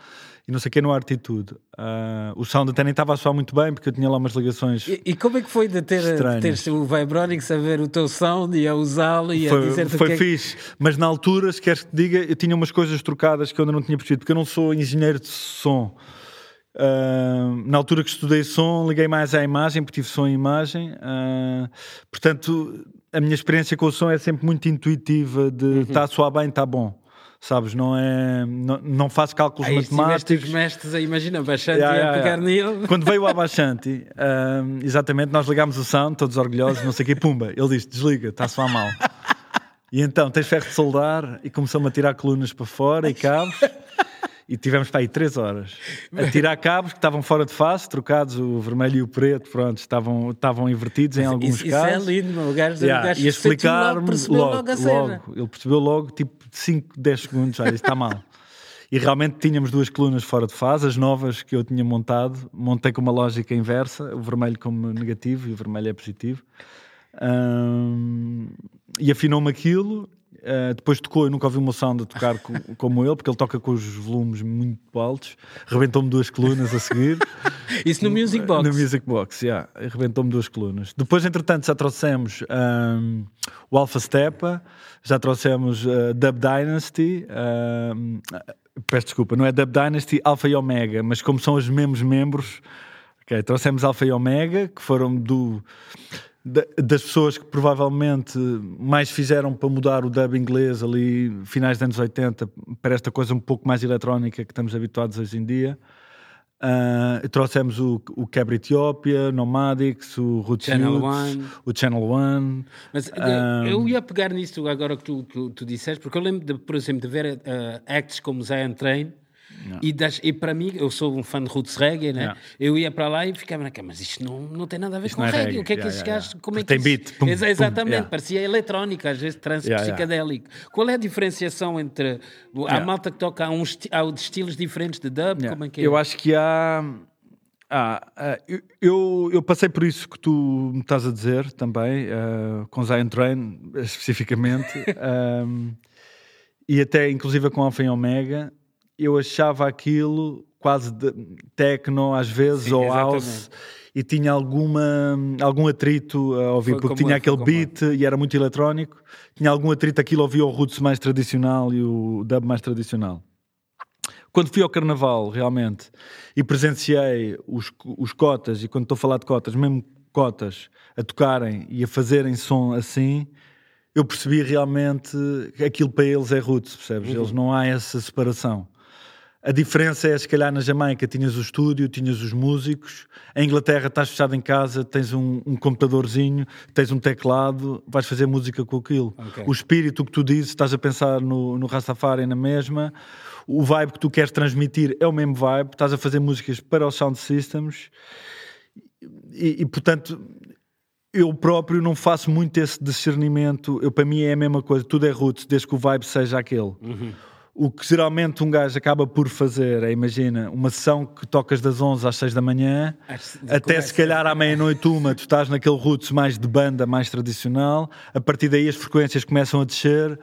Speaker 2: e não sei o que no Artitude. Ah, o sound até nem estava a soar muito bem porque eu tinha lá umas ligações.
Speaker 1: E, e como é que foi de ter, de ter o Vibronics a ver o teu sound e a usá-lo e a
Speaker 2: Foi,
Speaker 1: dizer-te o
Speaker 2: foi
Speaker 1: é que-
Speaker 2: fixe, mas na altura, se queres que te diga, eu tinha umas coisas trocadas que eu ainda não tinha percebido, porque eu não sou engenheiro de som. Ah, na altura que estudei som, liguei mais à imagem, porque tive som e imagem. Ah, portanto, a minha experiência com o som é sempre muito intuitiva: de
Speaker 1: Uhum.
Speaker 2: está a soar bem, está bom. Sabes? Não, é, não, não faço cálculos
Speaker 1: Aí
Speaker 2: matemáticos.
Speaker 1: os mestres aí, imagina, bastante
Speaker 2: Yeah,
Speaker 1: a
Speaker 2: yeah,
Speaker 1: pegar
Speaker 2: yeah.
Speaker 1: nele.
Speaker 2: Quando veio o Abashanti, ahm, exatamente, nós ligámos o sound, todos orgulhosos, não sei o quê, pumba. Ele disse: desliga, está a soar mal. E então tens ferro de soldar e começou-me a tirar colunas para fora e cabos. E tivemos para aí três horas a tirar cabos que estavam fora de face, trocados, o vermelho e o preto, pronto, estavam, estavam invertidos em alguns
Speaker 1: Isso, isso é
Speaker 2: casos.
Speaker 1: lindo, meu. o gajo,
Speaker 2: Yeah,
Speaker 1: o gajo
Speaker 2: e explicar-me logo,
Speaker 1: logo,
Speaker 2: logo. Ele percebeu logo, tipo 5, 10 segundos, isto está mal. E realmente tínhamos duas colunas fora de fase, as novas que eu tinha montado, montei com uma lógica inversa, o vermelho como negativo e o vermelho é positivo. Ahm, e afinou-me aquilo. Ah, depois tocou, eu nunca ouvi meu sound a tocar co- (laughs) como ele, porque ele toca com os volumes muito altos. Rebentou-me duas colunas a seguir. (laughs)
Speaker 1: Isso no Music Box.
Speaker 2: No Music Box, yeah. Rebentou-me duas colunas. Depois, entretanto, já trouxemos um, o Alpha Stepa, já trouxemos uh, Dub Dynasty. um, peço desculpa, não é Dub Dynasty, Alpha e Omega, mas como são os mesmos membros, ok, trouxemos Alpha e Omega, que foram do. Da- Das pessoas que provavelmente mais fizeram para mudar o dub inglês ali, finais dos anos 80, para esta coisa um pouco mais eletrónica que estamos habituados hoje em dia. Ah, trouxemos o, o Cabra Etiópia, Nomadics, o Roots
Speaker 1: Channel
Speaker 2: Youth,
Speaker 1: One.
Speaker 2: o Channel One.
Speaker 1: Mas eh,
Speaker 2: Um,
Speaker 1: eu ia pegar nisto agora que tu, tu, tu disseste, porque eu lembro, de, por exemplo, de ver eh, acts como Zion Train. E, das, e para mim, eu sou um fã de roots reggae, né? Eu ia para lá e ficava naquela, mas isto não, não tem nada a ver com
Speaker 2: não é
Speaker 1: reggae.
Speaker 2: reggae.
Speaker 1: O que é que
Speaker 2: Yeah,
Speaker 1: esses
Speaker 2: yeah,
Speaker 1: gajos. Como é que
Speaker 2: Tem
Speaker 1: isso-
Speaker 2: beat, pum, pum,
Speaker 1: exatamente,
Speaker 2: yeah.
Speaker 1: parecia eletrónica, às vezes trance psicadélico. Qual é a diferenciação entre. Há
Speaker 2: Yeah.
Speaker 1: malta que toca há, uns, há estilos diferentes de dub? Como é que é?
Speaker 2: Eu acho que há, Ah, ah, eu, eu passei por isso que tu me estás a dizer também, uh, com Zion Train especificamente, um, (laughs) e até inclusive com Alpha e Omega. Eu achava aquilo quase de techno às vezes, Sim, ou exatamente. house, e tinha alguma, algum atrito a ouvir, foi porque tinha aquele beat e era muito eletrónico, tinha algum atrito aquilo ouvia o roots mais tradicional e o dub mais tradicional. Quando fui ao Carnaval, realmente, e presenciei os, os cotas, e quando estou a falar de cotas, mesmo cotas, a tocarem e a fazerem som assim, eu percebi realmente que aquilo para eles é roots, percebes? Uhum. Eles não há essa separação. A diferença é, se calhar, na Jamaica tinhas o estúdio, tinhas os músicos. Em Inglaterra estás fechado em casa, tens um, um computadorzinho, tens um teclado, vais fazer música com aquilo. Okay. O espírito que tu dizes, estás a pensar no, no Rastafari na mesma. O vibe que tu queres transmitir é o mesmo vibe. Estás a fazer músicas para os sound systems. E, e portanto, eu próprio não faço muito esse discernimento. Eu, para mim é a mesma coisa. Tudo é roots, desde que o vibe seja aquele. Uhum. O que geralmente um gajo acaba por fazer é, imagina, uma sessão que tocas das 11 às 6 da manhã, até se calhar à meia-noite uma, tu estás naquele roots mais de banda, mais tradicional, a partir daí as frequências começam a descer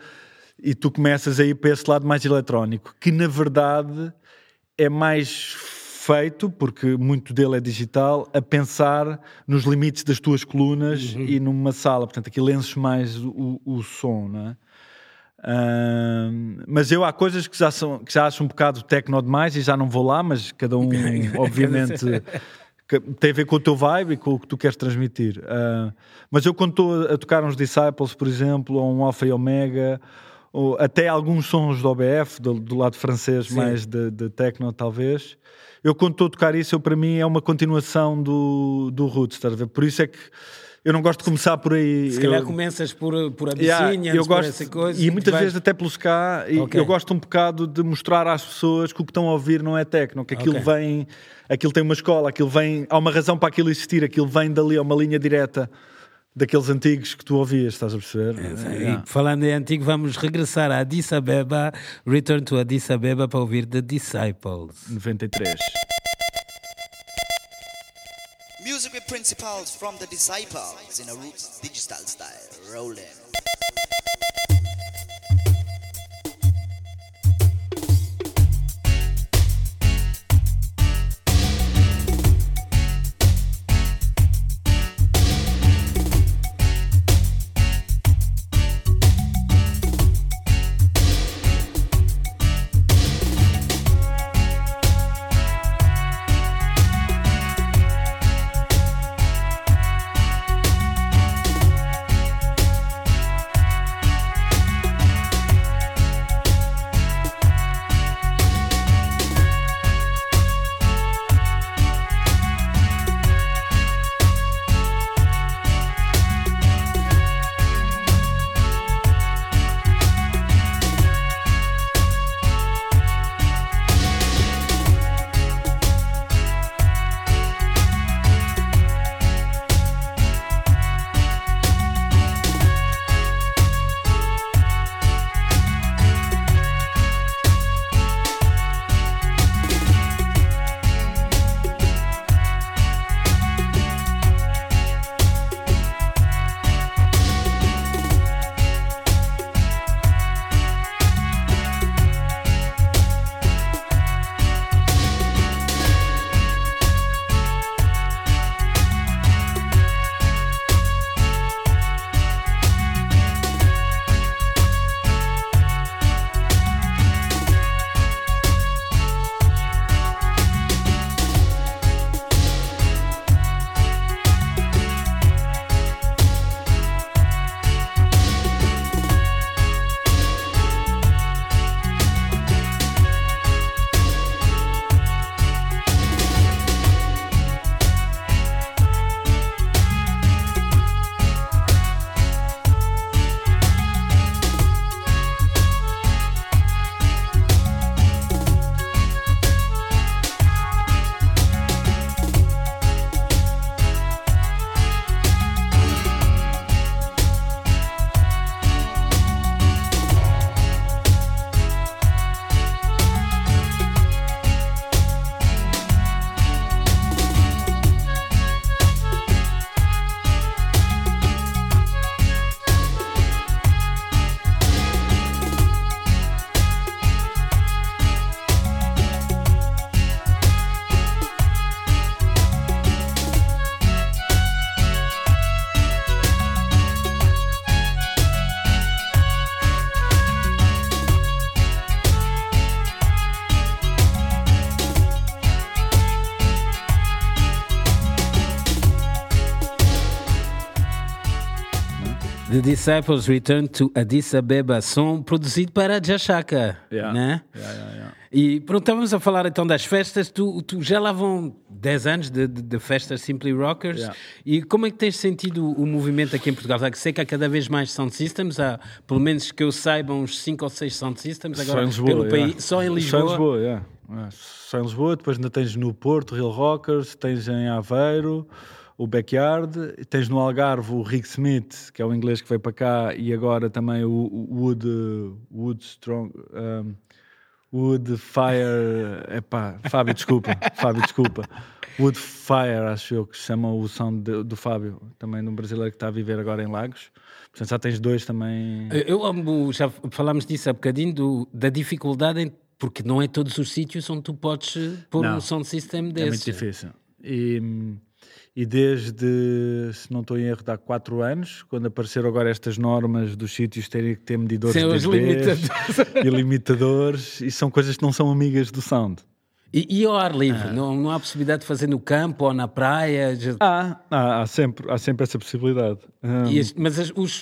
Speaker 2: e tu começas a ir para esse lado mais eletrónico, que na verdade é mais feito, porque muito dele é digital, a pensar nos limites das tuas colunas uhum. e numa sala, portanto aqui lenços mais o, o som, não é? Uh, mas eu há coisas que já, são, que já acho um bocado tecno demais e já não vou lá, mas cada um, (laughs) obviamente, tem a ver com o teu vibe e com o que tu queres transmitir. Uh, mas eu, quando estou a tocar uns Disciples, por exemplo, ou um Alpha e Omega, ou até alguns sons do OBF, do, do lado francês, Sim. mais de, de techno, talvez. Eu, quando estou a tocar isso, eu, para mim é uma continuação do, do Roots, estás a ver? Por isso é que eu não gosto de começar por aí.
Speaker 1: Se calhar eu... começas por, por Abissínia, yeah, gosto, essa coisa.
Speaker 2: E muitas vezes até pelos cá, okay. eu gosto um bocado de mostrar às pessoas que o que estão a ouvir não é técnico, que aquilo okay. vem, aquilo tem uma escola, aquilo vem, há uma razão para aquilo existir, aquilo vem dali, é uma linha direta daqueles antigos que tu ouvias, estás a perceber?
Speaker 1: É, é. falando em antigo, vamos regressar a Addis Abeba, Return to Addis Abeba para ouvir The Disciples.
Speaker 2: 93.
Speaker 5: Music with principles from the disciples in a roots digital style. Rolling.
Speaker 1: The Disciples Return to Addis Abeba, som produzido para Jashaka,
Speaker 2: Yeah.
Speaker 1: né?
Speaker 2: Yeah, yeah.
Speaker 1: E pronto, estávamos a falar então das festas. Tu, tu já lá vão 10 anos de, de, de festas Simply Rockers. E como é que tens sentido o movimento aqui em Portugal? Já que sei que há cada vez mais sound systems, há pelo menos que eu saiba uns 5 ou 6 sound systems agora
Speaker 2: só em Lisboa.
Speaker 1: pelo país, só em
Speaker 2: Só
Speaker 1: Lisboa.
Speaker 2: em Lisboa, yeah. Yeah. Só em Lisboa, depois ainda tens no Porto, Real Rockers, tens em Aveiro, o Backyard, tens no Algarve o Rick Smith, que é o inglês que veio para cá, e agora também o, o Wood, Wood Strong. um, Wood Fire. Epá, Fábio, desculpa. (laughs) Fábio, desculpa. Wood Fire, acho eu que chama o som de- do Fábio, também de um brasileiro que está a viver agora em Lagos. Portanto, já tens dois também.
Speaker 1: Eu amo, já falámos disso há bocadinho, do- da dificuldade, em- porque não é todos os sítios onde tu podes pôr
Speaker 2: Não.
Speaker 1: um sound system
Speaker 2: É
Speaker 1: desse.
Speaker 2: muito difícil. E, e desde, se não estou em erro, há quatro anos, quando apareceram agora estas normas dos sítios terem que ter medidores
Speaker 1: Sim,
Speaker 2: de
Speaker 1: limitadores. (laughs)
Speaker 2: e limitadores, e são coisas que não são amigas do sound.
Speaker 1: E, e ao ar livre? Não, não há possibilidade de fazer no campo ou na praia?
Speaker 2: Ah, há, há sempre, há sempre essa possibilidade. Hum,
Speaker 1: as- mas as- os.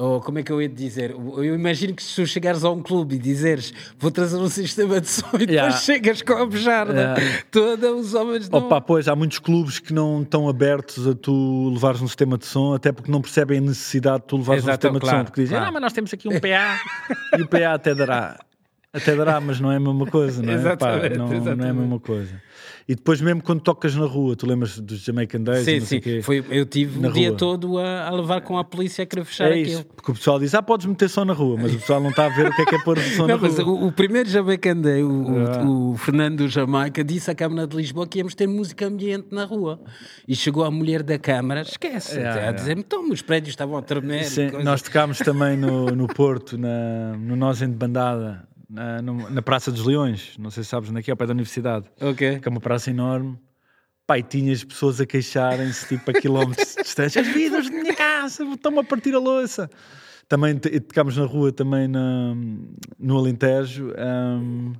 Speaker 1: O- oh, como é que eu ia te dizer? Eu imagino que se tu chegares a um clube e dizeres vou trazer um sistema de som e depois
Speaker 2: Yeah.
Speaker 1: chegas com a bujarda
Speaker 2: Yeah.
Speaker 1: toda, os homens não.
Speaker 2: Opa, pois, há muitos clubes que não estão abertos a tu levares um sistema de som, até porque não percebem a necessidade de tu levares um
Speaker 1: Exato,
Speaker 2: sistema
Speaker 1: claro,
Speaker 2: de som, porque dizem,
Speaker 1: claro.
Speaker 2: ah, mas nós temos aqui um (laughs) PA, e o PA até dará. Até dará, mas não é a mesma coisa, não é? Pá,
Speaker 1: Exatamente,
Speaker 2: não, não é a
Speaker 1: exatamente.
Speaker 2: mesma coisa. E depois mesmo quando tocas na rua, tu lembras dos Jamaican Days
Speaker 1: Sim, sim.
Speaker 2: o quê.
Speaker 1: Foi, eu tive
Speaker 2: na
Speaker 1: o dia
Speaker 2: rua.
Speaker 1: todo a, a levar com a polícia a querer fechar
Speaker 2: É
Speaker 1: aquilo.
Speaker 2: isso, porque o pessoal diz, ah, podes meter som na rua, mas o pessoal não está a ver o que é que é pôr som na
Speaker 1: Não, mas
Speaker 2: rua.
Speaker 1: o, o primeiro Jamaican Day, o, o-
Speaker 2: Ah.
Speaker 1: o Fernando do Jamaica, disse à Câmara de Lisboa que íamos ter música ambiente na rua. E chegou a mulher da Câmara, esquece,
Speaker 2: É,
Speaker 1: a
Speaker 2: é.
Speaker 1: dizer-me, então, os prédios estavam a tremer.
Speaker 2: Sim,
Speaker 1: coisa."
Speaker 2: nós tocámos também no, no Porto, na, no Nós em de Bandada, na, na Praça dos Leões, não sei se sabes onde é que é, ao pé da Universidade.
Speaker 1: Ok.
Speaker 2: que é uma praça enorme. Pai, tinhas pessoas a queixarem-se tipo a quilómetros de distância. As vidas de minha casa estão-me a partir a louça. Também tocámos na rua, também na, no Alentejo. hum,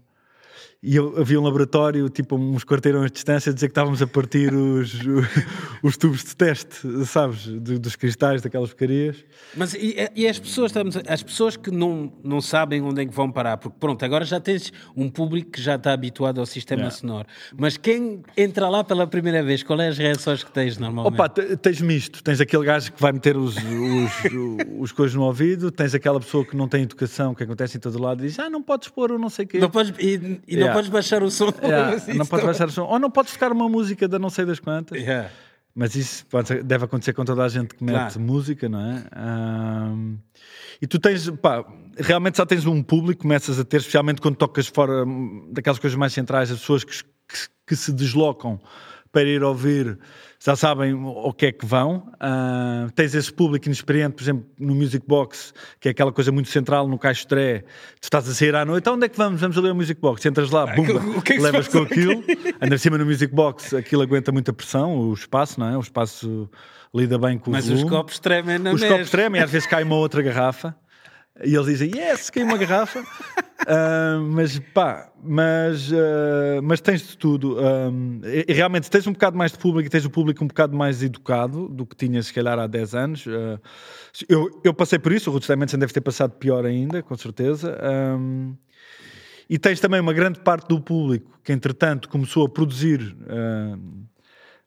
Speaker 2: e eu, havia um laboratório, tipo uns quarteirões de distância, a dizer que estávamos a partir os, (laughs) os tubos de teste, sabes? Do- dos cristais, daquelas porcarias.
Speaker 1: Mas e, e as pessoas, estamos, as pessoas que não, não sabem onde é que vão parar, porque pronto, agora já tens um público que já está habituado ao sistema
Speaker 2: Yeah.
Speaker 1: sonoro. Mas quem entra lá pela primeira vez, qual é as reações que tens normalmente?
Speaker 2: Opa, te- tens misto. Tens aquele gajo que vai meter os, os, (laughs) os coisas no ouvido, tens aquela pessoa que não tem educação, que acontece em todo lado, e diz: Ah, não podes pôr o não sei o quê.
Speaker 1: não podes, e e não
Speaker 2: Yeah.
Speaker 1: podes baixar o som.
Speaker 2: Yeah, (laughs) não podes baixar o som. Ou não podes tocar uma música da não sei das quantas.
Speaker 1: Yeah.
Speaker 2: Mas isso pode deve acontecer com toda a gente que mete
Speaker 1: Claro.
Speaker 2: música, não é? Ahm, e tu tens, pá, realmente já tens um público, começas a ter, especialmente quando tocas fora hum, daquelas coisas mais centrais, as pessoas que, que- que se deslocam para ir ouvir já sabem o que é que vão. Ah, tens esse público inexperiente, por exemplo, no Music Box, que é aquela coisa muito central no Caixo Tré. Tu estás a sair à noite, onde é que vamos? Vamos ali ao Music Box. Entras lá, bumba,
Speaker 1: o que é que
Speaker 2: levas com aquilo, andas cima no Music Box, aquilo aguenta muita pressão, o espaço, não é? O espaço lida bem com o
Speaker 1: Mas os copos tremem na
Speaker 2: Os copos tremem, às vezes cai uma outra garrafa e eles dizem, yes, caiu uma garrafa. (laughs) Ah, mas pá, mas, ah, mas tens de tudo. E, e realmente tens um bocado mais de público e tens o público um bocado mais educado do que tinhas, se calhar, há 10 anos. Ah, eu, eu passei por isso, o Ruth deve ter passado pior ainda, com certeza. E tens também uma grande parte do público que, entretanto, começou a produzir ah,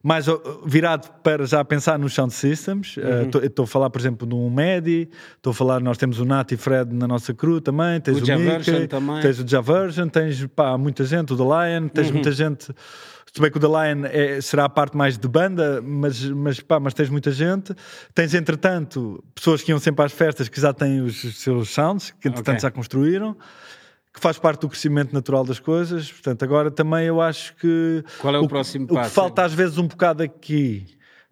Speaker 2: mais virado para já pensar nos sound systems.
Speaker 1: Uhum.
Speaker 2: Uh, Estou a falar, por exemplo, de um Medi, estou a falar, nós temos o Nat e Fred na nossa crew também, tens
Speaker 1: O
Speaker 2: o,
Speaker 1: Javersion
Speaker 2: Mickey,
Speaker 1: também.
Speaker 2: tens o Javersion, tens pá, muita gente, o The Lion, tens
Speaker 1: Uhum.
Speaker 2: muita gente. Se bem que o The Lion é- será a parte mais de banda, mas, mas, pá, mas tens muita gente. Tens, entretanto, pessoas que iam sempre às festas que já têm os seus sounds, que entretanto
Speaker 1: Ok.
Speaker 2: já construíram, que faz parte do crescimento natural das coisas. Portanto, agora também eu acho que.
Speaker 1: Qual é o
Speaker 2: que-
Speaker 1: próximo
Speaker 2: O que
Speaker 1: passo?
Speaker 2: falta às vezes um bocado aqui.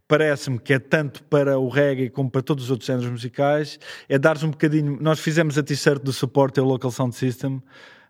Speaker 2: Parece-me que é tanto para o reggae como para todos os outros géneros musicais, é dares um bocadinho. Nós fizemos a t-shirt do Support e o Local Sound System,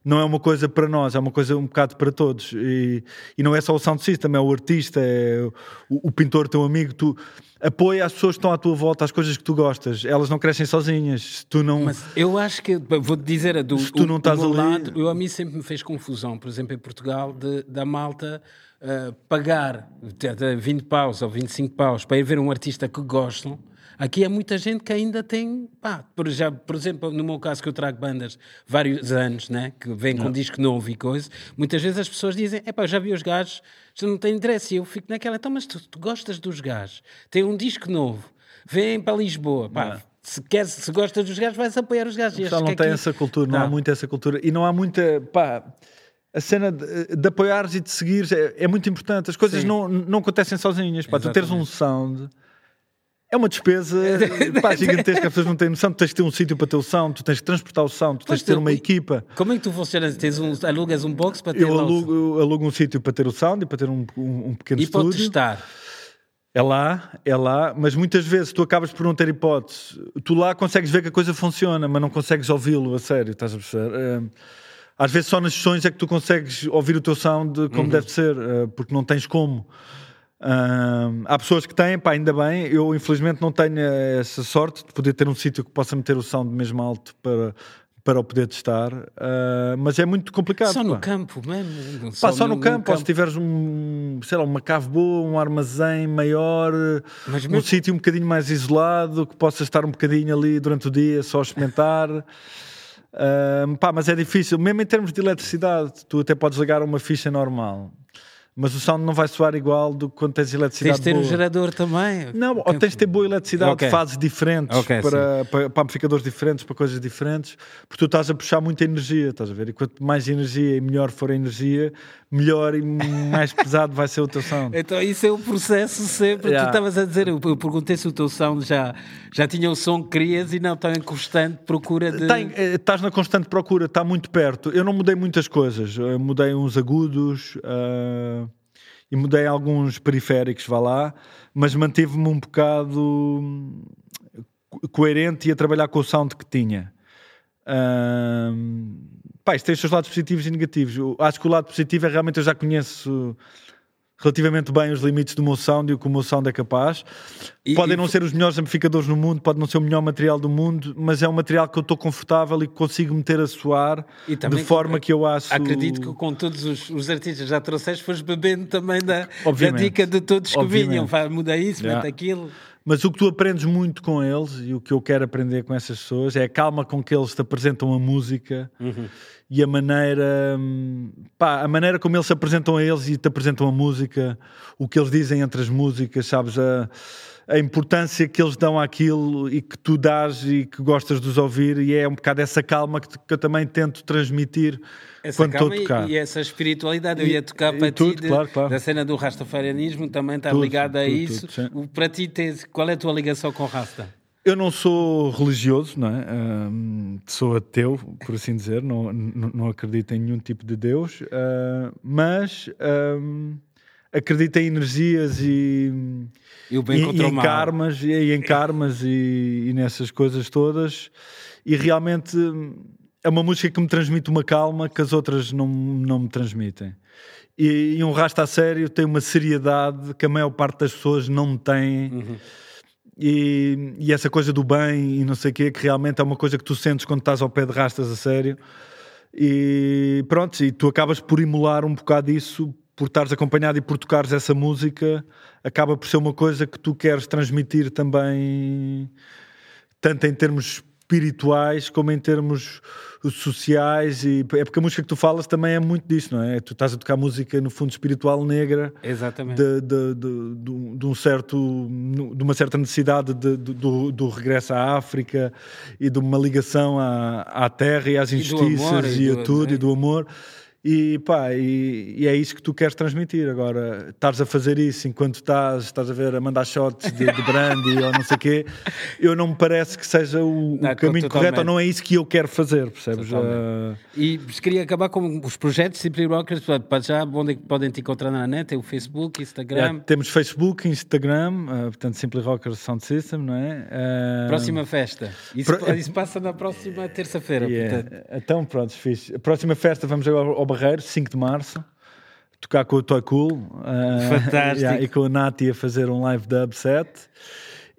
Speaker 2: não é uma coisa para nós, é uma coisa um bocado para todos. E, e não é só o sound system, é o artista, é o, o pintor, teu amigo. Tu apoia as pessoas que estão à tua volta, as coisas que tu gostas. Elas não crescem sozinhas. Se tu não.
Speaker 1: Mas eu acho que, vou-te dizer, a do,
Speaker 2: Se tu
Speaker 1: o-
Speaker 2: não estás ali-
Speaker 1: lado, eu, a mim sempre me fez confusão, por exemplo, em Portugal, de- da malta ah, pagar até 20 paus ou 25 paus para ir ver um artista que gostam, Aqui há muita gente que ainda tem, pá, por, já, por exemplo, no meu caso que eu trago bandas vários anos, né, que vêm com disco novo e coisa, muitas vezes as pessoas dizem, é pá, já vi os gajos, já não tem interesse, e eu fico naquela, então, mas tu, tu gostas dos gajos, tem um disco novo, vêm para Lisboa, pá, se, quer, se gostas dos gajos, vais apoiar os gajos.
Speaker 2: Já não tem
Speaker 1: aqui-
Speaker 2: essa cultura, não há
Speaker 1: Não.
Speaker 2: muito essa cultura. E não há muita. Pá, a cena de, de apoiares e de seguires é, é muito importante. As coisas
Speaker 1: Sim.
Speaker 2: não, não acontecem sozinhas. Pá, tu teres um sound. É uma despesa (laughs) pá, gigantesca, as pessoas não têm noção. Tu tens de ter um sítio para ter o sound, tu tens de transportar o sound, tu tens de ter uma equipa.
Speaker 1: Como é que tu funcionas? Tens um, alugas um box para ter
Speaker 2: Eu alugo, eu alugo um sítio para ter o sound e para ter um, um, um pequeno
Speaker 1: e para
Speaker 2: estúdio.
Speaker 1: testar.
Speaker 2: É lá, é lá, mas muitas vezes tu acabas por não ter hipótese. Tu lá consegues ver que a coisa funciona, mas não consegues ouvi-lo a sério, estás a perceber? Eh, Às vezes só nas sessões é que tu consegues ouvir o teu sound como deve ser, eh, porque não tens como. Ah, há pessoas que têm, pá, ainda bem. Eu, infelizmente, não tenho essa sorte de poder ter um sítio que possa meter o sound mesmo alto para, para o poder testar. Ah, mas é muito complicado.
Speaker 1: Só no
Speaker 2: pá.
Speaker 1: campo mesmo.
Speaker 2: Pá, só no, campo, ou se tiveres um, sei lá, uma cave boa, um armazém maior,
Speaker 1: Mas
Speaker 2: um
Speaker 1: mesmo-
Speaker 2: sítio um bocadinho mais isolado, que possas estar um bocadinho ali durante o dia só a experimentar. Ahm, pá, mas é difícil, mesmo em termos de eletricidade, tu até podes ligar uma ficha normal, mas o sound não vai soar igual do que quando tens eletricidade
Speaker 1: Tens de ter um
Speaker 2: boa.
Speaker 1: gerador também.
Speaker 2: Não, ou tens de ter boa eletricidade
Speaker 1: Ok.
Speaker 2: de fases diferentes
Speaker 1: Ok,
Speaker 2: para, para, para amplificadores diferentes, para coisas diferentes, porque tu estás a puxar muita energia, estás a ver? E quanto mais energia e melhor for a energia, melhor e mais pesado vai ser o teu sound.
Speaker 1: Então isso é o processo sempre.
Speaker 2: Yeah.
Speaker 1: Tu estavas a dizer, eu perguntei se o teu sound já, já tinha o som que querias e não, está em constante procura de...
Speaker 2: Tem, eh, estás na constante procura, está muito perto. Eu não mudei muitas coisas, Eu mudei uns agudos ah, e mudei alguns periféricos, vá lá, mas mantive-me um bocado co- coerente e a trabalhar com o sound que tinha. Ah, pá, isto tem os seus lados positivos e negativos. Eu acho que o lado positivo é realmente eu já conheço relativamente bem os limites do meu sound e o que o meu sound é capaz.
Speaker 1: E-
Speaker 2: Podem
Speaker 1: e
Speaker 2: não ser os melhores amplificadores no mundo, pode não ser o melhor material do mundo, mas é um material que eu estou confortável e que consigo meter a soar de forma
Speaker 1: com-
Speaker 2: que eu acho.
Speaker 1: Acredito que com todos os, os artistas que já trouxeste, foste bebendo também da, da dica de todos que
Speaker 2: Obviamente.
Speaker 1: vinham. Vai, muda isso,
Speaker 2: Yeah.
Speaker 1: mete aquilo.
Speaker 2: Mas o que tu aprendes muito com eles e o que eu quero aprender com essas pessoas é a calma com que eles te apresentam a música e a maneira, hum, pá, a maneira como eles se apresentam a eles e te apresentam a música, o que eles dizem entre as músicas, sabes? A, a importância que eles dão àquilo e que tu dás e que gostas de os ouvir, e é um bocado essa calma que, que eu também tento transmitir
Speaker 1: Essa
Speaker 2: quando estou a
Speaker 1: calma e-
Speaker 2: tocar.
Speaker 1: e, essa espiritualidade. Eu ia tocar
Speaker 2: e
Speaker 1: para
Speaker 2: tudo,
Speaker 1: ti de-
Speaker 2: claro, claro.
Speaker 1: da cena do rastafarianismo, também está
Speaker 2: Tudo,
Speaker 1: ligada a
Speaker 2: tudo,
Speaker 1: isso.
Speaker 2: tudo.
Speaker 1: O- para ti, tens, qual é a tua ligação com o Rasta?
Speaker 2: Eu não sou religioso, não é? Sou ateu, por assim dizer, não, não, não acredito em nenhum tipo de Deus, ah, mas ahm, acredito em energias e,
Speaker 1: E
Speaker 2: e, e em karmas, e, e em karmas e, nessas coisas todas, e realmente é uma música que me transmite uma calma que as outras não, não me transmitem. E, e um rasta a sério tem uma seriedade que a maior parte das pessoas não tem.
Speaker 1: Uhum.
Speaker 2: E, e essa coisa do bem e não sei o quê, que realmente é uma coisa que tu sentes quando estás ao pé de rastas a sério. E pronto, e tu acabas por emular um bocado isso, por estares acompanhado e por tocares essa música, acaba por ser uma coisa que tu queres transmitir também, tanto em termos espirituais como em termos sociais. E, é porque a música que tu falas também é muito disso, não é? Tu estás a tocar música no fundo espiritual negra
Speaker 1: Exatamente.
Speaker 2: de, de, de, de- um certo, de uma certa necessidade de- de- do, do regresso à África e de uma ligação à, à terra e às injustiças
Speaker 1: amor,
Speaker 2: e,
Speaker 1: e
Speaker 2: a
Speaker 1: do-
Speaker 2: tudo
Speaker 1: é.
Speaker 2: e do amor. E pá, e, e é isso que tu queres transmitir. Agora, estás a fazer isso enquanto estás, estás a ver, a mandar shots de, de brandy ou não sei o quê, eu não me parece que seja o, o
Speaker 1: Não,
Speaker 2: caminho
Speaker 1: totalmente.
Speaker 2: correto ou não é isso que eu quero fazer, percebes? Ah,
Speaker 1: E queria acabar com os projetos Simply Rockers. Para já, onde é que podem te encontrar na net? É o Facebook, Instagram.
Speaker 2: já temos Facebook, Instagram, ah, portanto, Simply Rockers Sound System, não é? Ah,
Speaker 1: Próxima festa. Isso,
Speaker 2: Pro-
Speaker 1: isso passa na próxima terça-feira. (laughs)
Speaker 2: Yeah. Então, pronto, fixe. A próxima festa vamos agora ao Barreiro, 5 de março, tocar com o Toy Cool
Speaker 1: Fantástico.
Speaker 2: yeah, e com a Nati a fazer um live dub set.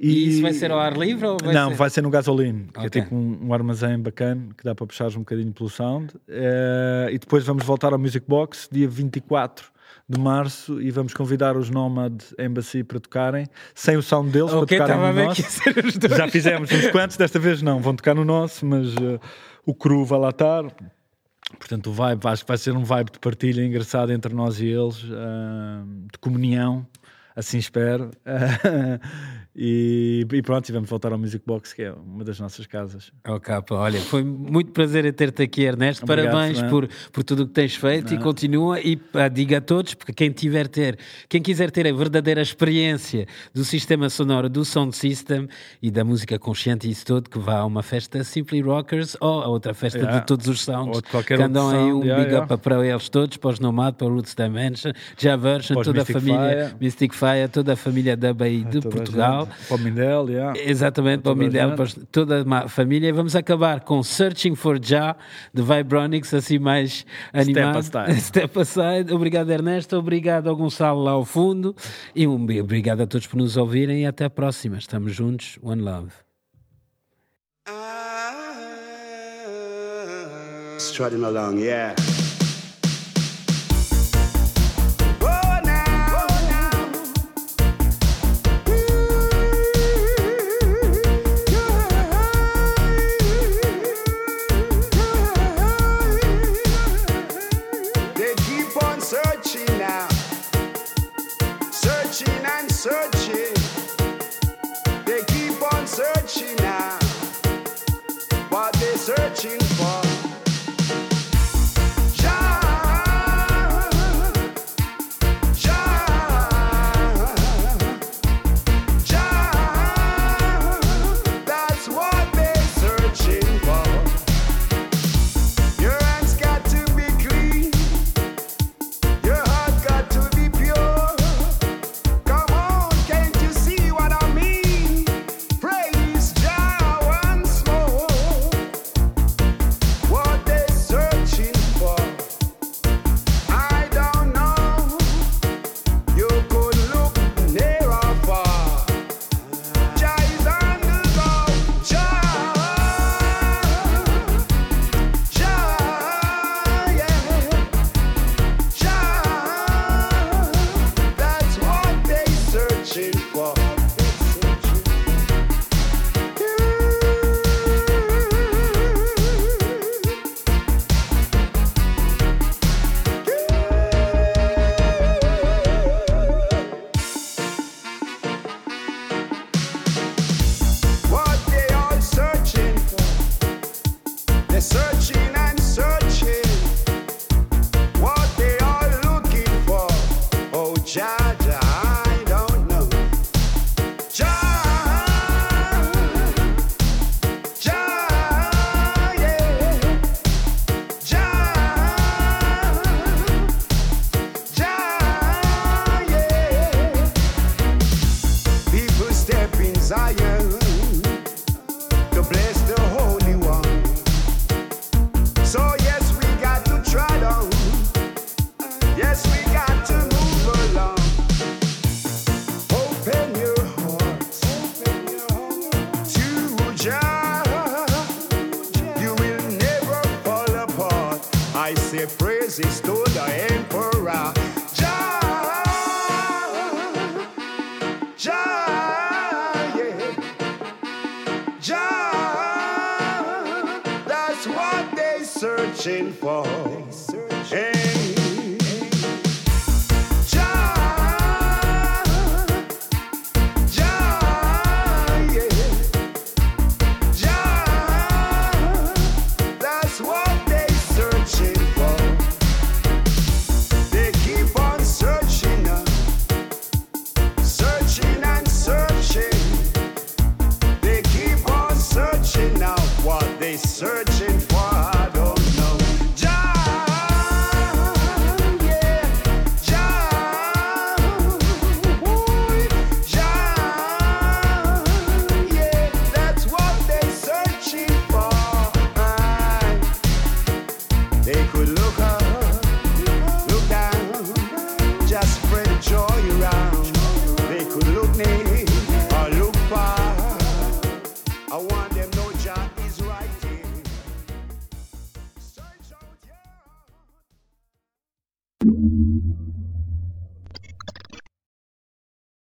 Speaker 1: E isso vai ser ao ar livre ou vai
Speaker 2: não,
Speaker 1: ser-
Speaker 2: vai ser no gasolina, que
Speaker 1: Ok.
Speaker 2: é tipo um, um armazém bacana que dá para puxar um bocadinho pelo sound. Eh, e depois vamos voltar ao Music Box dia 24 de março e vamos convidar os Nomad Embassy para tocarem, sem o sound deles,
Speaker 1: Ok,
Speaker 2: para tocarem no nosso. Já fizemos uns quantos, desta vez não, vão tocar no nosso, mas eh, o cru vai lá estar. Portanto, o vibe, acho que vai ser um vibe de partilha engraçado entre nós e eles, ah, de comunhão, assim espero. (laughs) e, e pronto, e vamos voltar ao Music Box, que é uma das nossas casas.
Speaker 1: Oh, capa, olha, foi muito prazer em ter-te aqui, Ernesto.
Speaker 2: Obrigado,
Speaker 1: Parabéns
Speaker 2: Fernando.
Speaker 1: por, por tudo o que tens feito e continua. E pá, diga a todos, porque quem tiver ter, quem quiser ter a verdadeira experiência do sistema sonoro do Sound System e da música consciente e isso tudo, que vá a uma festa Simply Rockers ou a outra festa
Speaker 2: Yeah.
Speaker 1: de todos os sounds.
Speaker 2: Ou de qualquer
Speaker 1: que andam aí um
Speaker 2: yeah,
Speaker 1: big
Speaker 2: yeah.
Speaker 1: up para eles todos, para os Nomad, para o Roots Dimension, Javersion,
Speaker 2: os
Speaker 1: toda
Speaker 2: Mystic
Speaker 1: a família
Speaker 2: Fire.
Speaker 1: Mystic Fire, toda a família Dub aí de
Speaker 2: Toda a
Speaker 1: Portugal.
Speaker 2: Para o Mindel, yeah.
Speaker 1: Exatamente, para o Mindel, para toda a família. E vamos acabar com Searching for Ja, de Vibronics, assim mais animado.
Speaker 2: aside. (laughs)
Speaker 1: Step aside. Obrigado, Ernesto. Obrigado ao Gonçalo lá ao fundo. E um obrigado a todos por nos ouvirem. E até a próxima. Estamos juntos. One Love.
Speaker 5: Strutting along, yeah.